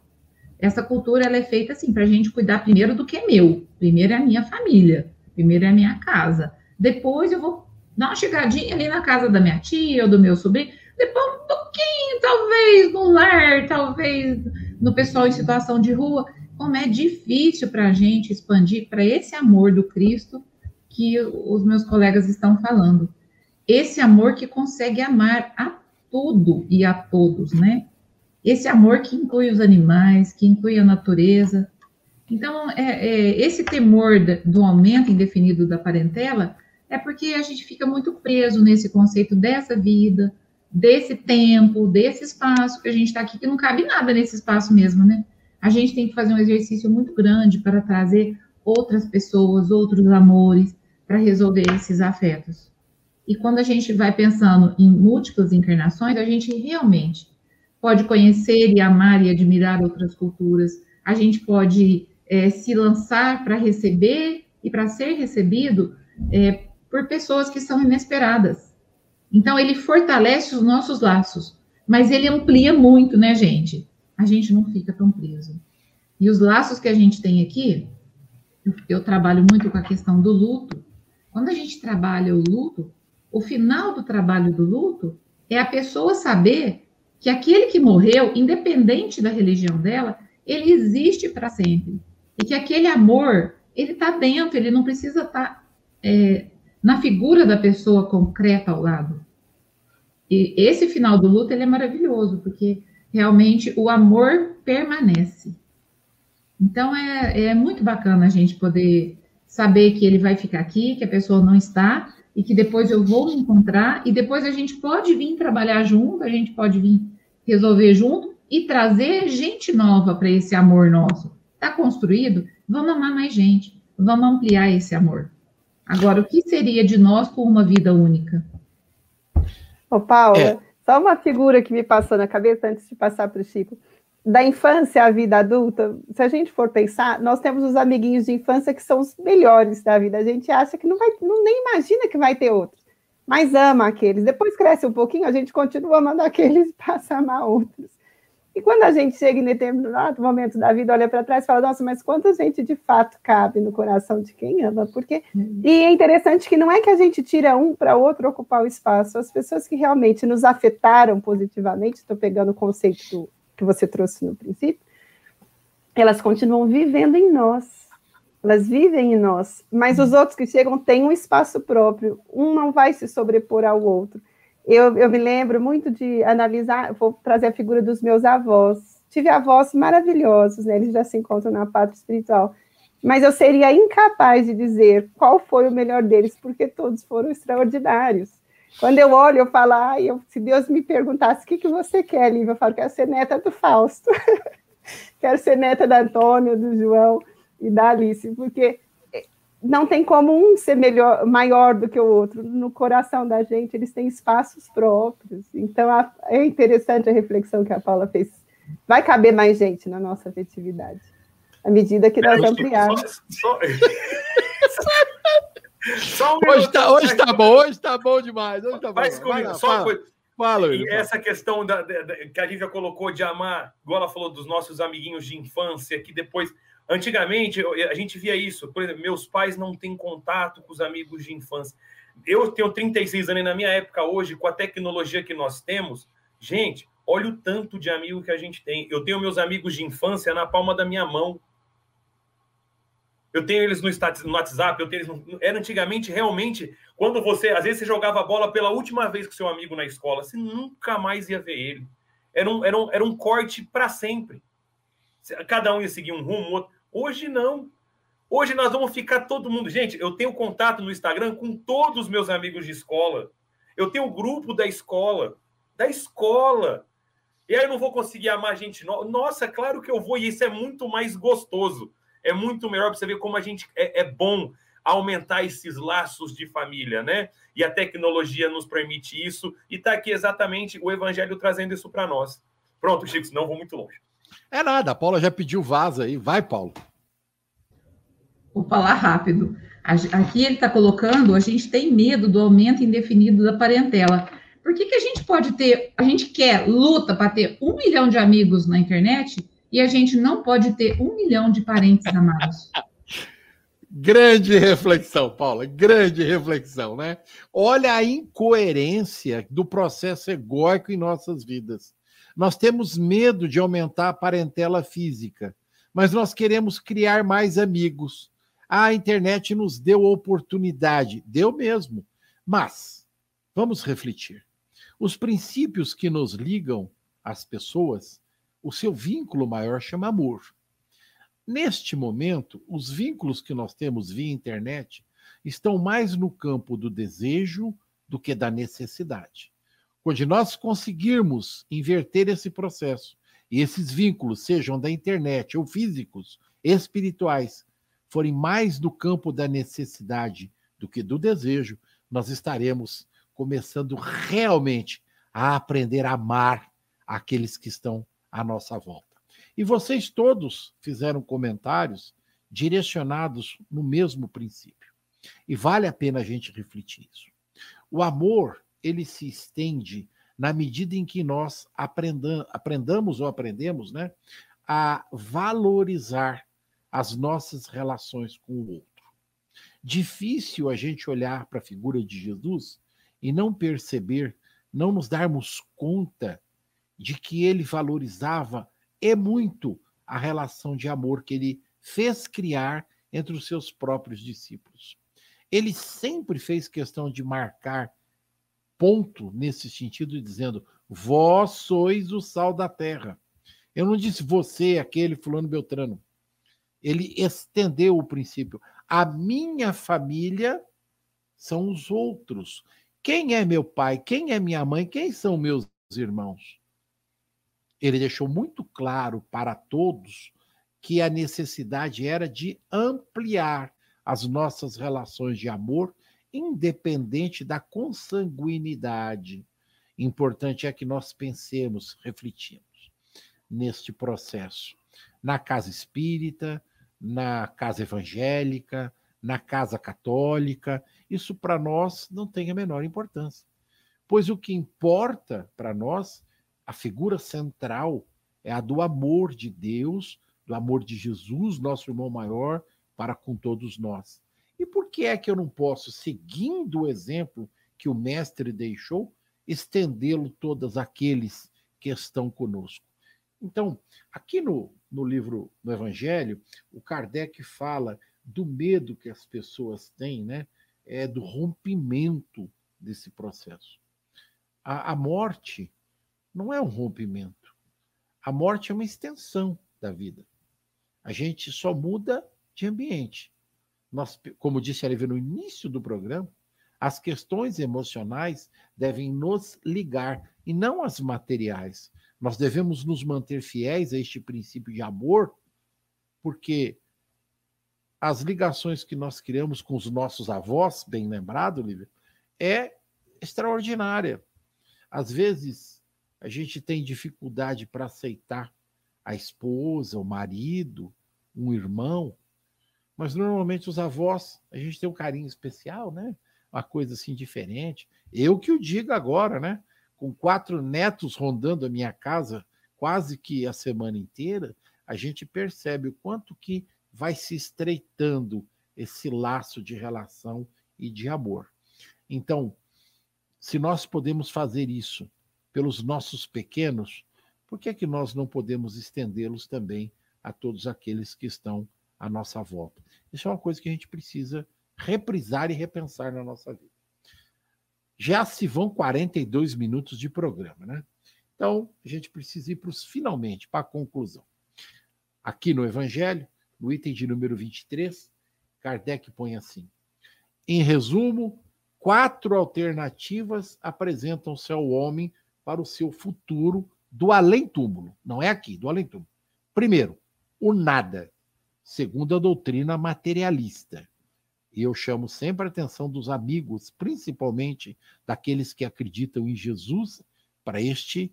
Essa cultura ela é feita assim para a gente cuidar primeiro do que é meu. Primeiro é a minha família, primeiro é a minha casa. Depois eu vou dar uma chegadinha ali na casa da minha tia ou do meu sobrinho depois um pouquinho, talvez, no lar, talvez no pessoal em situação de rua. Como é difícil para a gente expandir para esse amor do Cristo que os meus colegas estão falando. Esse amor que consegue amar a tudo e a todos, né? Esse amor que inclui os animais, que inclui a natureza. Então, é, é, esse temor do aumento indefinido da parentela é porque a gente fica muito preso nesse conceito dessa vida, desse tempo, desse espaço que a gente está aqui, que não cabe nada nesse espaço mesmo, né? A gente tem que fazer um exercício muito grande para trazer outras pessoas, outros amores, para resolver esses afetos. E quando a gente vai pensando em múltiplas encarnações, a gente realmente pode conhecer e amar e admirar outras culturas, a gente pode é, se lançar para receber e para ser recebido é, por pessoas que são inesperadas então, ele fortalece os nossos laços, mas ele amplia muito, né, gente? A gente não fica tão preso. E os laços que a gente tem aqui, eu, eu trabalho muito com a questão do luto. Quando a gente trabalha o luto, o final do trabalho do luto é a pessoa saber que aquele que morreu, independente da religião dela, ele existe para sempre. E que aquele amor, ele está dentro, ele não precisa estar tá, é, na figura da pessoa concreta ao lado. E esse final do luto ele é maravilhoso, porque realmente o amor permanece. Então é, é muito bacana a gente poder saber que ele vai ficar aqui, que a pessoa não está, e que depois eu vou me encontrar, e depois a gente pode vir trabalhar junto, a gente pode vir resolver junto e trazer gente nova para esse amor nosso. Está construído? Vamos amar mais gente, vamos ampliar esse amor. Agora, o que seria de nós com uma vida única? Ô, Paula, é. só uma figura que me passou na cabeça antes de passar para o Chico. Da infância à vida adulta, se a gente for pensar, nós temos os amiguinhos de infância que são os melhores da vida. A gente acha que não vai, não, nem imagina que vai ter outros, mas ama aqueles. Depois cresce um pouquinho, a gente continua amando aqueles e passa a amar outros. E quando a gente chega em determinado momento da vida, olha para trás e fala, nossa, mas quanta gente de fato cabe no coração de quem ama? Porque uhum. e é interessante que não é que a gente tira um para outro ocupar o espaço, as pessoas que realmente nos afetaram positivamente, estou pegando o conceito que você trouxe no princípio, elas continuam vivendo em nós. Elas vivem em nós, mas os outros que chegam têm um espaço próprio. Um não vai se sobrepor ao outro. Eu, eu me lembro muito de analisar, vou trazer a figura dos meus avós. Tive avós maravilhosos, né? eles já se encontram na pátria espiritual. Mas eu seria incapaz de dizer qual foi o melhor deles, porque todos foram extraordinários. Quando eu olho, eu falo, ah, eu, se Deus me perguntasse o que, que você quer, Lívia, eu falo, quero ser neta do Fausto. quero ser neta da Antônio, do João e da Alice, porque não tem como um ser melhor, maior do que o outro. No coração da gente, eles têm espaços próprios. Então, a, é interessante a reflexão que a Paula fez. Vai caber mais gente na nossa afetividade, à medida que nós ampliarmos. Só, só um hoje está hoje tá bom, hoje está bom demais. Hoje tá Faz bom. comigo, só fala. coisa. Fala, e essa questão da, da, da, que a Lívia colocou de amar, igual ela falou dos nossos amiguinhos de infância, que depois Antigamente, a gente via isso. Por exemplo, meus pais não têm contato com os amigos de infância. Eu tenho 36 anos e na minha época hoje, com a tecnologia que nós temos, gente, olha o tanto de amigo que a gente tem. Eu tenho meus amigos de infância na palma da minha mão. Eu tenho eles no, WhatsApp, eu tenho eles no... Era antigamente, realmente, quando você, às vezes, você jogava bola pela última vez com seu amigo na escola, você nunca mais ia ver ele. Era um, era um, era um corte para sempre. Cada um ia seguir um rumo, outro. Hoje não. Hoje nós vamos ficar todo mundo. Gente, eu tenho contato no Instagram com todos os meus amigos de escola. Eu tenho o grupo da escola. Da escola. E aí eu não vou conseguir amar gente nova. Nossa, claro que eu vou, e isso é muito mais gostoso. É muito melhor para você ver como a gente é, é bom aumentar esses laços de família, né? E a tecnologia nos permite isso. E está aqui exatamente o Evangelho trazendo isso para nós. Pronto, Chico, senão vou muito longe. É nada, a Paula já pediu vaza aí. Vai, Paulo. Vou falar rápido. Aqui ele está colocando, a gente tem medo do aumento indefinido da parentela. Por que, que a gente pode ter, a gente quer, luta para ter um milhão de amigos na internet e a gente não pode ter um milhão de parentes amados? Grande reflexão, Paula, grande reflexão, né? Olha a incoerência do processo egóico em nossas vidas. Nós temos medo de aumentar a parentela física, mas nós queremos criar mais amigos. A internet nos deu oportunidade, deu mesmo. Mas vamos refletir. Os princípios que nos ligam às pessoas, o seu vínculo maior chama amor. Neste momento, os vínculos que nós temos via internet estão mais no campo do desejo do que da necessidade. Quando nós conseguirmos inverter esse processo e esses vínculos, sejam da internet ou físicos, espirituais, forem mais do campo da necessidade do que do desejo, nós estaremos começando realmente a aprender a amar aqueles que estão à nossa volta. E vocês todos fizeram comentários direcionados no mesmo princípio. E vale a pena a gente refletir isso. O amor ele se estende na medida em que nós aprendam, aprendamos ou aprendemos né, a valorizar as nossas relações com o outro. Difícil a gente olhar para a figura de Jesus e não perceber, não nos darmos conta de que ele valorizava e muito a relação de amor que ele fez criar entre os seus próprios discípulos. Ele sempre fez questão de marcar ponto nesse sentido, dizendo: Vós sois o sal da terra. Eu não disse você, aquele fulano Beltrano. Ele estendeu o princípio. A minha família são os outros. Quem é meu pai? Quem é minha mãe? Quem são meus irmãos? Ele deixou muito claro para todos que a necessidade era de ampliar as nossas relações de amor, independente da consanguinidade. Importante é que nós pensemos, refletimos neste processo. Na casa espírita, na casa evangélica, na casa católica, isso para nós não tem a menor importância. Pois o que importa para nós, a figura central, é a do amor de Deus, do amor de Jesus, nosso irmão maior, para com todos nós. E por que é que eu não posso, seguindo o exemplo que o mestre deixou, estendê-lo todos aqueles que estão conosco? Então, aqui no, no livro do Evangelho, o Kardec fala do medo que as pessoas têm, né? É do rompimento desse processo. A, a morte não é um rompimento. A morte é uma extensão da vida. A gente só muda de ambiente. Nós, como disse a no início do programa, as questões emocionais devem nos ligar e não as materiais. Nós devemos nos manter fiéis a este princípio de amor, porque as ligações que nós criamos com os nossos avós, bem lembrado, Lívia, é extraordinária. Às vezes, a gente tem dificuldade para aceitar a esposa, o marido, um irmão, mas normalmente os avós, a gente tem um carinho especial, né? Uma coisa assim diferente. Eu que o digo agora, né? Com quatro netos rondando a minha casa quase que a semana inteira, a gente percebe o quanto que vai se estreitando esse laço de relação e de amor. Então, se nós podemos fazer isso pelos nossos pequenos, por que é que nós não podemos estendê-los também a todos aqueles que estão à nossa volta? Isso é uma coisa que a gente precisa reprisar e repensar na nossa vida. Já se vão 42 minutos de programa, né? Então, a gente precisa ir para os finalmente, para a conclusão. Aqui no Evangelho, no item de número 23, Kardec põe assim: em resumo, quatro alternativas apresentam-se ao homem para o seu futuro do além-túmulo. Não é aqui, do além-túmulo. Primeiro, o nada, segundo a doutrina materialista. E eu chamo sempre a atenção dos amigos, principalmente daqueles que acreditam em Jesus, para este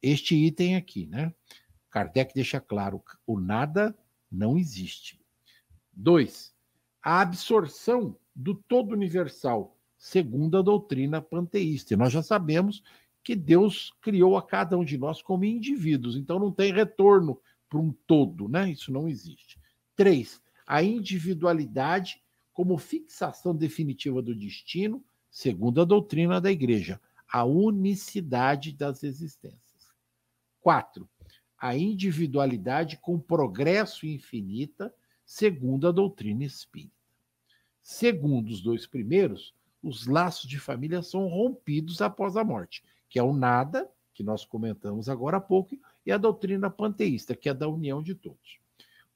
este item aqui, né? Kardec deixa claro, o nada não existe. Dois, a absorção do todo universal, segundo a doutrina panteísta. E nós já sabemos que Deus criou a cada um de nós como indivíduos, então não tem retorno para um todo, né? Isso não existe. Três, a individualidade como fixação definitiva do destino, segundo a doutrina da igreja, a unicidade das existências. Quatro, a individualidade com progresso infinita, segundo a doutrina espírita. Segundo os dois primeiros, os laços de família são rompidos após a morte, que é o nada, que nós comentamos agora há pouco, e a doutrina panteísta, que é da união de todos.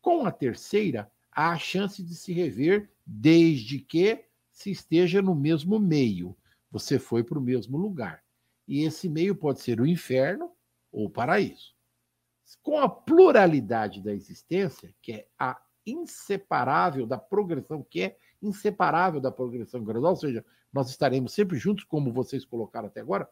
Com a terceira, há a chance de se rever desde que se esteja no mesmo meio. Você foi para o mesmo lugar. E esse meio pode ser o inferno ou o paraíso com a pluralidade da existência, que é a inseparável da progressão, que é inseparável da progressão gradual, ou seja, nós estaremos sempre juntos, como vocês colocaram até agora,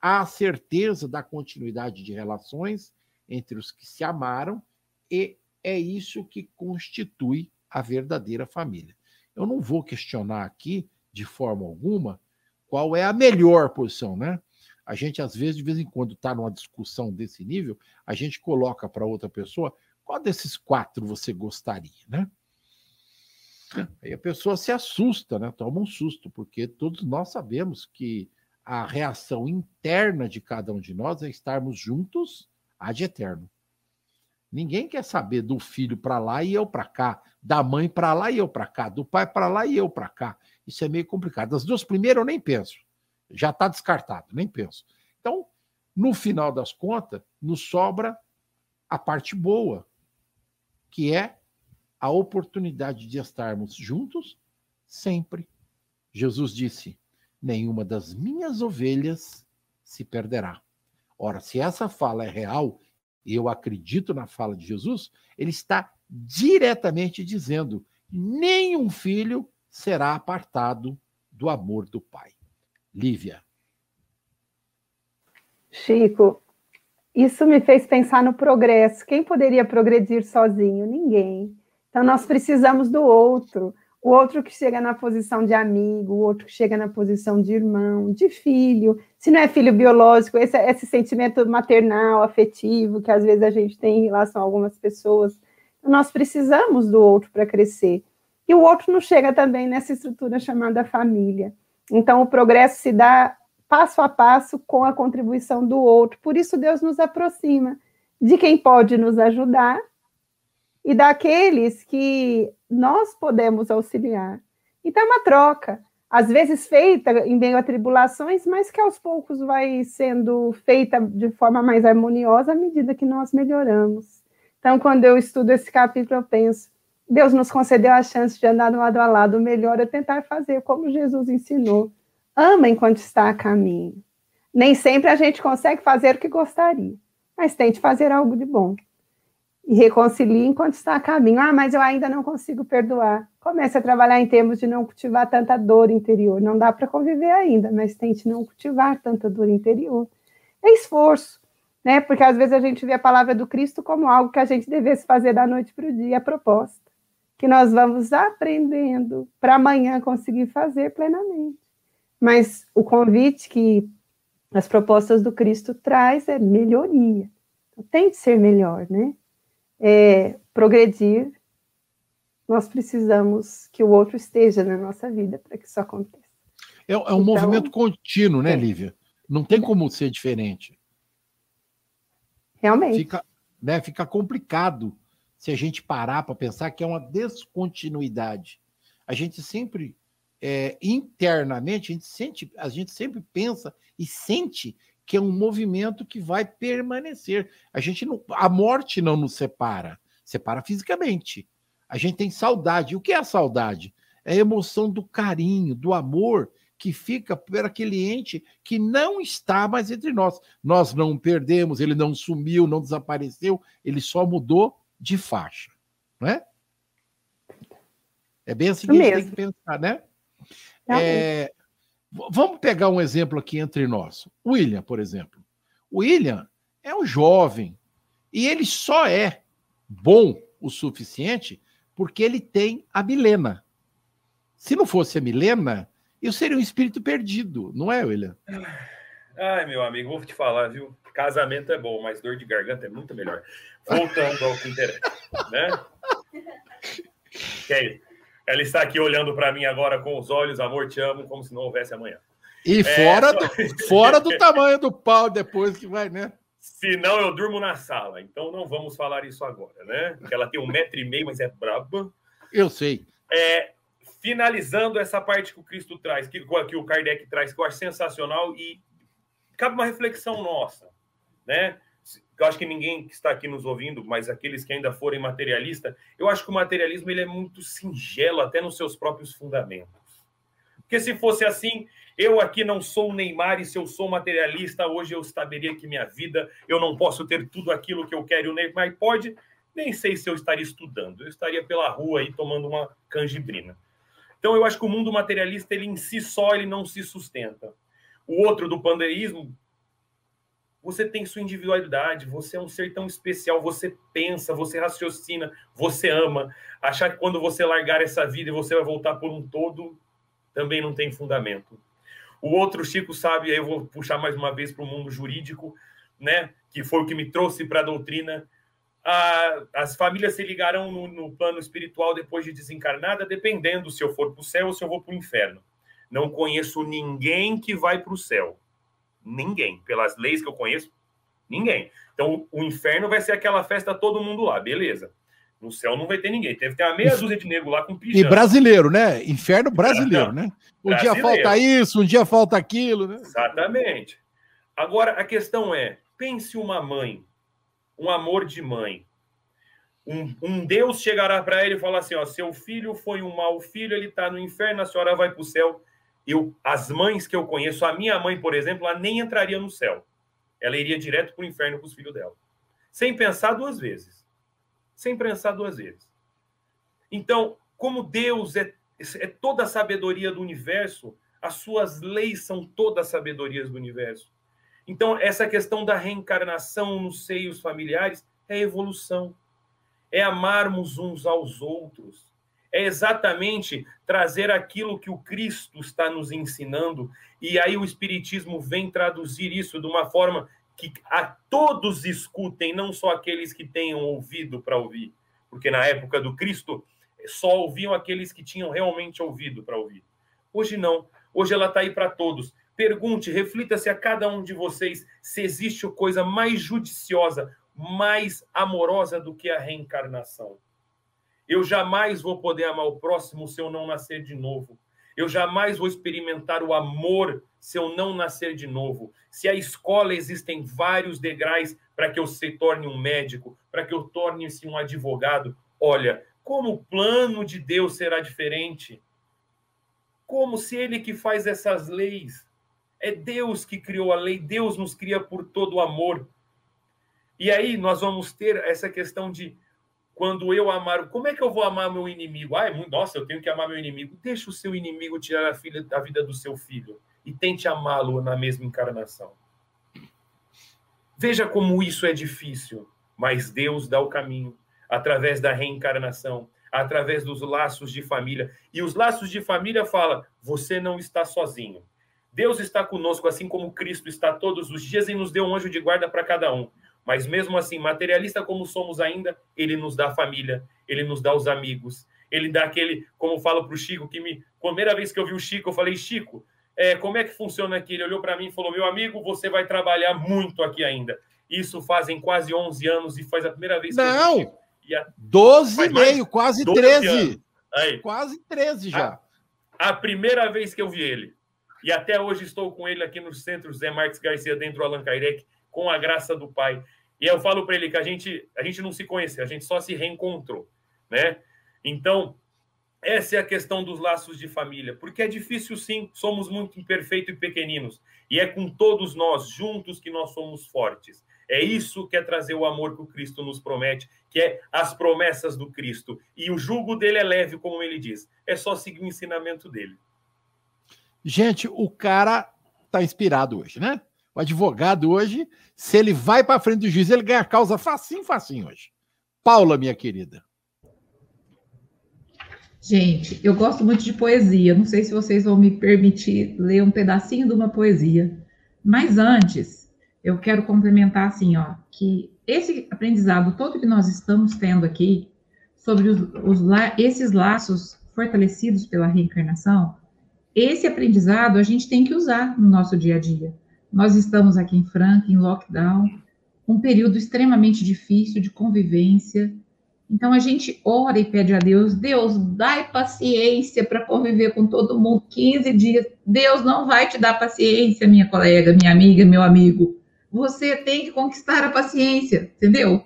há a certeza da continuidade de relações entre os que se amaram, e é isso que constitui a verdadeira família. Eu não vou questionar aqui, de forma alguma, qual é a melhor posição, né? A gente, às vezes, de vez em quando, está numa discussão desse nível, a gente coloca para outra pessoa qual desses quatro você gostaria, né? Aí a pessoa se assusta, né? Toma um susto, porque todos nós sabemos que a reação interna de cada um de nós é estarmos juntos ad eterno. Ninguém quer saber do filho para lá e eu para cá, da mãe para lá e eu para cá, do pai para lá e eu para cá. Isso é meio complicado. Das duas primeiras eu nem penso já está descartado, nem penso. Então, no final das contas, nos sobra a parte boa, que é a oportunidade de estarmos juntos sempre. Jesus disse: Nenhuma das minhas ovelhas se perderá. Ora, se essa fala é real e eu acredito na fala de Jesus, ele está diretamente dizendo: nenhum filho será apartado do amor do Pai. Lívia. Chico, isso me fez pensar no progresso. Quem poderia progredir sozinho? Ninguém. Então, nós precisamos do outro. O outro que chega na posição de amigo, o outro que chega na posição de irmão, de filho. Se não é filho biológico, esse, esse sentimento maternal, afetivo, que às vezes a gente tem em relação a algumas pessoas. Nós precisamos do outro para crescer. E o outro não chega também nessa estrutura chamada família. Então, o progresso se dá passo a passo com a contribuição do outro. Por isso, Deus nos aproxima de quem pode nos ajudar e daqueles que nós podemos auxiliar. Então, é uma troca, às vezes feita em meio a tribulações, mas que aos poucos vai sendo feita de forma mais harmoniosa à medida que nós melhoramos. Então, quando eu estudo esse capítulo, eu penso: Deus nos concedeu a chance de andar lado a lado. O melhor é tentar fazer como Jesus ensinou ama enquanto está a caminho. Nem sempre a gente consegue fazer o que gostaria, mas tente fazer algo de bom. E reconcilie enquanto está a caminho. Ah, mas eu ainda não consigo perdoar. Comece a trabalhar em termos de não cultivar tanta dor interior. Não dá para conviver ainda, mas tente não cultivar tanta dor interior. É esforço, né? Porque às vezes a gente vê a palavra do Cristo como algo que a gente devesse fazer da noite para o dia, a proposta. Que nós vamos aprendendo para amanhã conseguir fazer plenamente. Mas o convite que as propostas do Cristo traz é melhoria. Então, tem de ser melhor, né? É, progredir, nós precisamos que o outro esteja na nossa vida para que isso aconteça. É, é um então, movimento contínuo, né, é. Lívia? Não tem como ser diferente. Realmente. Fica, né, fica complicado se a gente parar para pensar que é uma descontinuidade. A gente sempre é, internamente, a gente, sente, a gente sempre pensa e sente que é um movimento que vai permanecer. A gente não, a morte não nos separa, separa fisicamente. A gente tem saudade. O que é a saudade? É a emoção do carinho, do amor que fica por aquele ente que não está mais entre nós. Nós não perdemos, ele não sumiu, não desapareceu, ele só mudou de faixa, não é? É bem assim que a gente tem que pensar, né? É, vamos pegar um exemplo aqui entre nós. William, por exemplo. William é um jovem e ele só é bom o suficiente porque ele tem a Milena. Se não fosse a Milena, eu seria um espírito perdido, não é, William? Ai, meu amigo, vou te falar, viu? Casamento é bom, mas dor de garganta é muito melhor. Voltando ao que interessa, né? Que é isso? Ela está aqui olhando para mim agora com os olhos, amor, te amo, como se não houvesse amanhã. E é, fora, só... do, fora do tamanho do pau depois que vai, né? Se não, eu durmo na sala. Então não vamos falar isso agora, né? Porque ela tem um metro e meio, mas é braba. Eu sei. É, finalizando essa parte que o Cristo traz, que, que o Kardec traz, que eu acho sensacional, e cabe uma reflexão nossa, né? Eu acho que ninguém que está aqui nos ouvindo, mas aqueles que ainda forem materialista, eu acho que o materialismo ele é muito singelo até nos seus próprios fundamentos. Porque se fosse assim, eu aqui não sou o Neymar e se eu sou materialista, hoje eu saberia que minha vida, eu não posso ter tudo aquilo que eu quero e o Neymar pode, nem sei se eu estaria estudando, eu estaria pela rua aí tomando uma canjibrina. Então eu acho que o mundo materialista, ele em si só, ele não se sustenta. O outro do pandeísmo, você tem sua individualidade, você é um ser tão especial, você pensa, você raciocina, você ama. Achar que quando você largar essa vida você vai voltar por um todo, também não tem fundamento. O outro Chico sabe, aí eu vou puxar mais uma vez para o mundo jurídico, né, que foi o que me trouxe para a doutrina. as famílias se ligarão no, no plano espiritual depois de desencarnada, dependendo se eu for para o céu ou se eu vou para o inferno. Não conheço ninguém que vai para o céu Ninguém. Pelas leis que eu conheço, ninguém. Então, o inferno vai ser aquela festa, todo mundo lá, beleza. No céu não vai ter ninguém. Teve que ter uma meia dúzia de nego lá com pijama. E brasileiro, né? Inferno brasileiro, né? Um brasileiro. dia falta isso, um dia falta aquilo, né? Exatamente. Agora, a questão é: pense uma mãe, um amor de mãe. Um, um Deus chegará para ele e falar assim: ó, seu filho foi um mau filho, ele está no inferno, a senhora vai para o céu eu, as mães que eu conheço, a minha mãe, por exemplo, ela nem entraria no céu. Ela iria direto para o inferno com os filhos dela. sem pensar duas vezes. Sem pensar duas vezes. Então, como Deus é, é toda a sabedoria do universo, as suas leis são todas as sabedorias do universo. Então, essa questão da reencarnação nos seios familiares é evolução. É amarmos uns aos outros. É exatamente trazer aquilo que o Cristo está nos ensinando. E aí o Espiritismo vem traduzir isso de uma forma que a todos escutem, não só aqueles que tenham ouvido para ouvir. Porque na época do Cristo, só ouviam aqueles que tinham realmente ouvido para ouvir. Hoje não. Hoje ela está aí para todos. Pergunte, reflita-se a cada um de vocês se existe coisa mais judiciosa, mais amorosa do que a reencarnação. Eu jamais vou poder amar o próximo se eu não nascer de novo. Eu jamais vou experimentar o amor se eu não nascer de novo. Se a escola existem vários degraus para que eu se torne um médico, para que eu torne-se um advogado, olha, como o plano de Deus será diferente? Como se ele que faz essas leis? É Deus que criou a lei, Deus nos cria por todo o amor. E aí nós vamos ter essa questão de quando eu amar, como é que eu vou amar meu inimigo? Ah, é nossa, eu tenho que amar meu inimigo. Deixa o seu inimigo tirar a, filha, a vida do seu filho e tente amá-lo na mesma encarnação. Veja como isso é difícil, mas Deus dá o caminho através da reencarnação, através dos laços de família. E os laços de família fala: você não está sozinho. Deus está conosco, assim como Cristo está todos os dias e nos deu um anjo de guarda para cada um. Mas mesmo assim, materialista como somos ainda, ele nos dá a família, ele nos dá os amigos, ele dá aquele, como falo para o Chico, que me. Primeira vez que eu vi o Chico, eu falei, Chico, é, como é que funciona aqui? Ele olhou para mim e falou: meu amigo, você vai trabalhar muito aqui ainda. Isso fazem quase 11 anos e faz a primeira vez que Não. eu vi. A... 12 e meio, quase 13. Aí. Quase 13 já. A, a, primeira vez que eu vi ele. E até hoje estou com ele aqui no centro Zé Marques Garcia, dentro do Allan Kardec, com a graça do Pai. E eu falo para ele que a gente, a gente não se conhece, a gente só se reencontrou, né? Então, essa é a questão dos laços de família, porque é difícil sim, somos muito imperfeitos e pequeninos, e é com todos nós juntos que nós somos fortes. É isso que é trazer o amor que o Cristo nos promete, que é as promessas do Cristo. E o jugo dele é leve, como ele diz. É só seguir o ensinamento dele. Gente, o cara tá inspirado hoje, né? Advogado hoje, se ele vai para frente do juiz, ele ganha a causa facinho, facinho hoje. Paula, minha querida. Gente, eu gosto muito de poesia. Não sei se vocês vão me permitir ler um pedacinho de uma poesia. Mas antes, eu quero complementar assim, ó, que esse aprendizado todo que nós estamos tendo aqui sobre os, os esses laços fortalecidos pela reencarnação, esse aprendizado a gente tem que usar no nosso dia a dia. Nós estamos aqui em Franca, em lockdown, um período extremamente difícil de convivência. Então a gente ora e pede a Deus, Deus, dai paciência para conviver com todo mundo 15 dias. Deus não vai te dar paciência, minha colega, minha amiga, meu amigo você tem que conquistar a paciência, entendeu?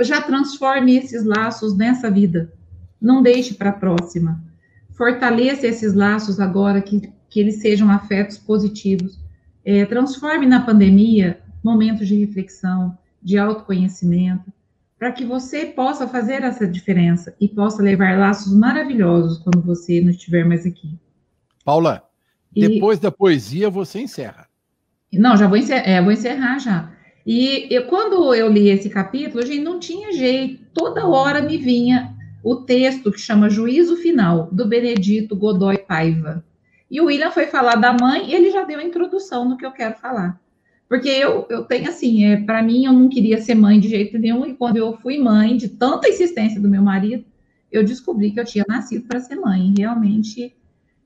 Já transforme esses laços nessa vida. Não deixe para a próxima. Fortaleça esses laços agora, que, que eles sejam afetos positivos. É, transforme na pandemia momentos de reflexão, de autoconhecimento, para que você possa fazer essa diferença e possa levar laços maravilhosos quando você não estiver mais aqui. Paula, e... depois da poesia você encerra. Não, já vou encerrar, é, vou encerrar já. E eu, quando eu li esse capítulo, gente, não tinha jeito. Toda hora me vinha o texto que chama Juízo Final, do Benedito Godoy Paiva. E o William foi falar da mãe e ele já deu a introdução no que eu quero falar. Porque eu, eu tenho assim, é, para mim, eu não queria ser mãe de jeito nenhum, e quando eu fui mãe, de tanta insistência do meu marido, eu descobri que eu tinha nascido para ser mãe. Realmente,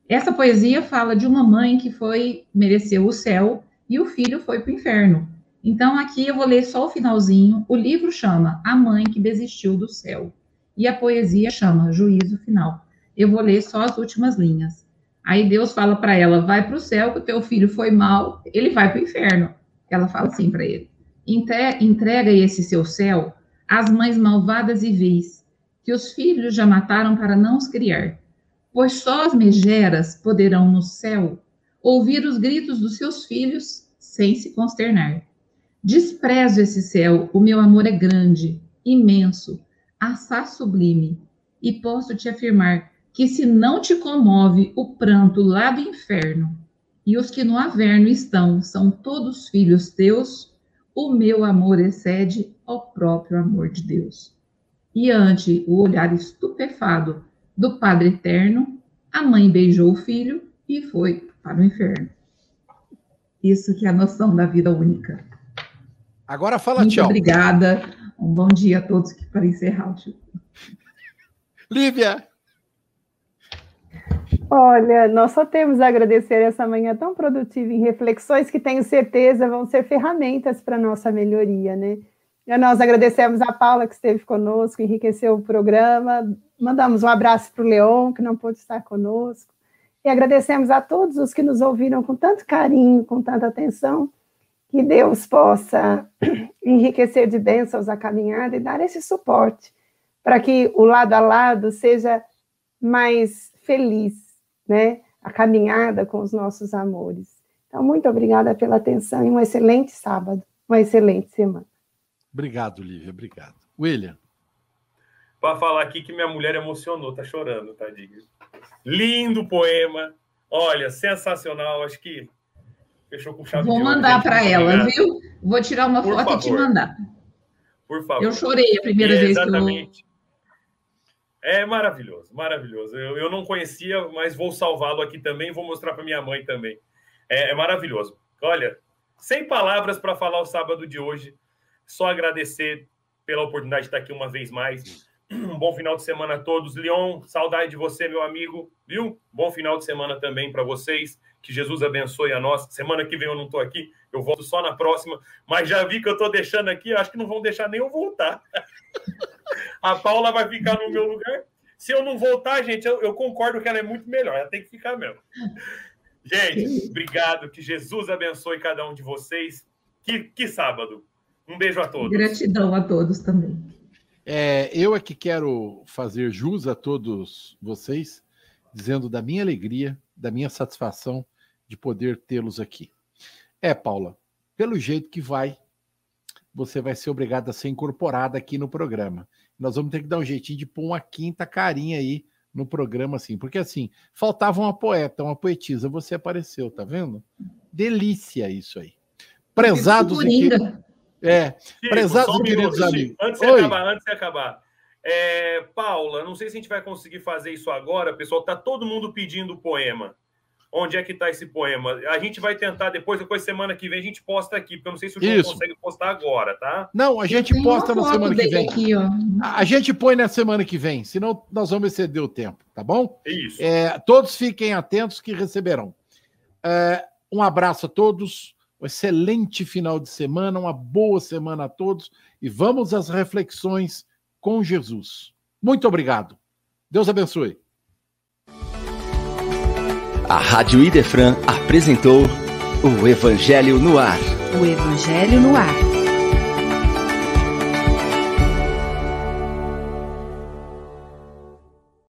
essa poesia fala de uma mãe que foi, mereceu o céu, e o filho foi para o inferno. Então, aqui eu vou ler só o finalzinho. O livro chama A Mãe que Desistiu do Céu. E a poesia chama Juízo Final. Eu vou ler só as últimas linhas. Aí Deus fala para ela: vai para o céu, que o teu filho foi mal, ele vai para o inferno. Ela fala assim para ele: entrega esse seu céu às mães malvadas e vis, que os filhos já mataram para não os criar. Pois só as megeras poderão no céu ouvir os gritos dos seus filhos sem se consternar. Desprezo esse céu, o meu amor é grande, imenso, assaz sublime, e posso te afirmar que se não te comove o pranto lá do inferno, e os que no averno estão são todos filhos teus, o meu amor excede ao próprio amor de Deus. E ante o olhar estupefado do Padre Eterno, a mãe beijou o filho e foi para o inferno. Isso que é a noção da vida única. Agora fala Muito tchau. obrigada. Um bom dia a todos que para encerrar. Lívia, Olha, nós só temos a agradecer essa manhã tão produtiva em reflexões que tenho certeza vão ser ferramentas para nossa melhoria, né? E nós agradecemos a Paula que esteve conosco, enriqueceu o programa, mandamos um abraço para o Leon, que não pôde estar conosco, e agradecemos a todos os que nos ouviram com tanto carinho, com tanta atenção, que Deus possa enriquecer de bênçãos a caminhada e dar esse suporte para que o lado a lado seja mais feliz, né? A caminhada com os nossos amores. Então, muito obrigada pela atenção e um excelente sábado, uma excelente semana. obrigado, Lívia, obrigado. William, Para falar aqui que minha mulher emocionou, tá chorando, tadinha. Lindo poema. Olha, sensacional. Acho que fechou com chave Vou de ouro, mandar gente. para ela, viu? Vou tirar uma Por foto e te favor. mandar. Por favor. Eu chorei a primeira É, vez que eu Exatamente. É maravilhoso, maravilhoso. Eu, eu não conhecia, mas vou salvá-lo aqui também. Vou mostrar para minha mãe também. É, é maravilhoso. Olha, sem palavras para falar o sábado de hoje. Só agradecer pela oportunidade de estar aqui uma vez mais. Um bom final de semana a todos. Leon, saudade de você, meu amigo. Viu? Bom final de semana também para vocês. Que Jesus abençoe a nós. Semana que vem eu não estou aqui, eu volto só na próxima. Mas já vi que eu estou deixando aqui, acho que não vão deixar nem eu voltar. A Paula vai ficar no meu lugar. Se eu não voltar, gente, eu, eu concordo que ela é muito melhor. Ela tem que ficar mesmo. Gente, obrigado. Que Jesus abençoe cada um de vocês. Que, que sábado. Um beijo a todos. Gratidão a todos também. É, eu é que quero fazer jus a todos vocês, dizendo da minha alegria, da minha satisfação de poder tê-los aqui. É, Paula, pelo jeito que vai, você vai ser obrigada a ser incorporada aqui no programa. Nós vamos ter que dar um jeitinho de pôr uma quinta carinha aí no programa, assim, porque assim, faltava uma poeta, uma poetisa, você apareceu, tá vendo? Delícia isso aí. Prezados e queridos. É, Chico, Prezados um e queridos minuto, amigos. Chico. Antes de Oi. acabar, antes de acabar. É, Paula, não sei se a gente vai conseguir fazer isso agora, pessoal. Tá todo mundo pedindo poema. Onde é que tá esse poema? A gente vai tentar depois, depois semana que vem a gente posta aqui, porque eu não sei se o João Isso. consegue postar agora, tá? Não, a gente posta na semana que vem. Aqui, a gente põe na semana que vem, senão nós vamos exceder o tempo, tá bom? Isso. É, todos fiquem atentos que receberão. É, um abraço a todos, um excelente final de semana, uma boa semana a todos e vamos às reflexões com Jesus. Muito obrigado. Deus abençoe. A Rádio Idefran apresentou o Evangelho no Ar. O Evangelho no Ar.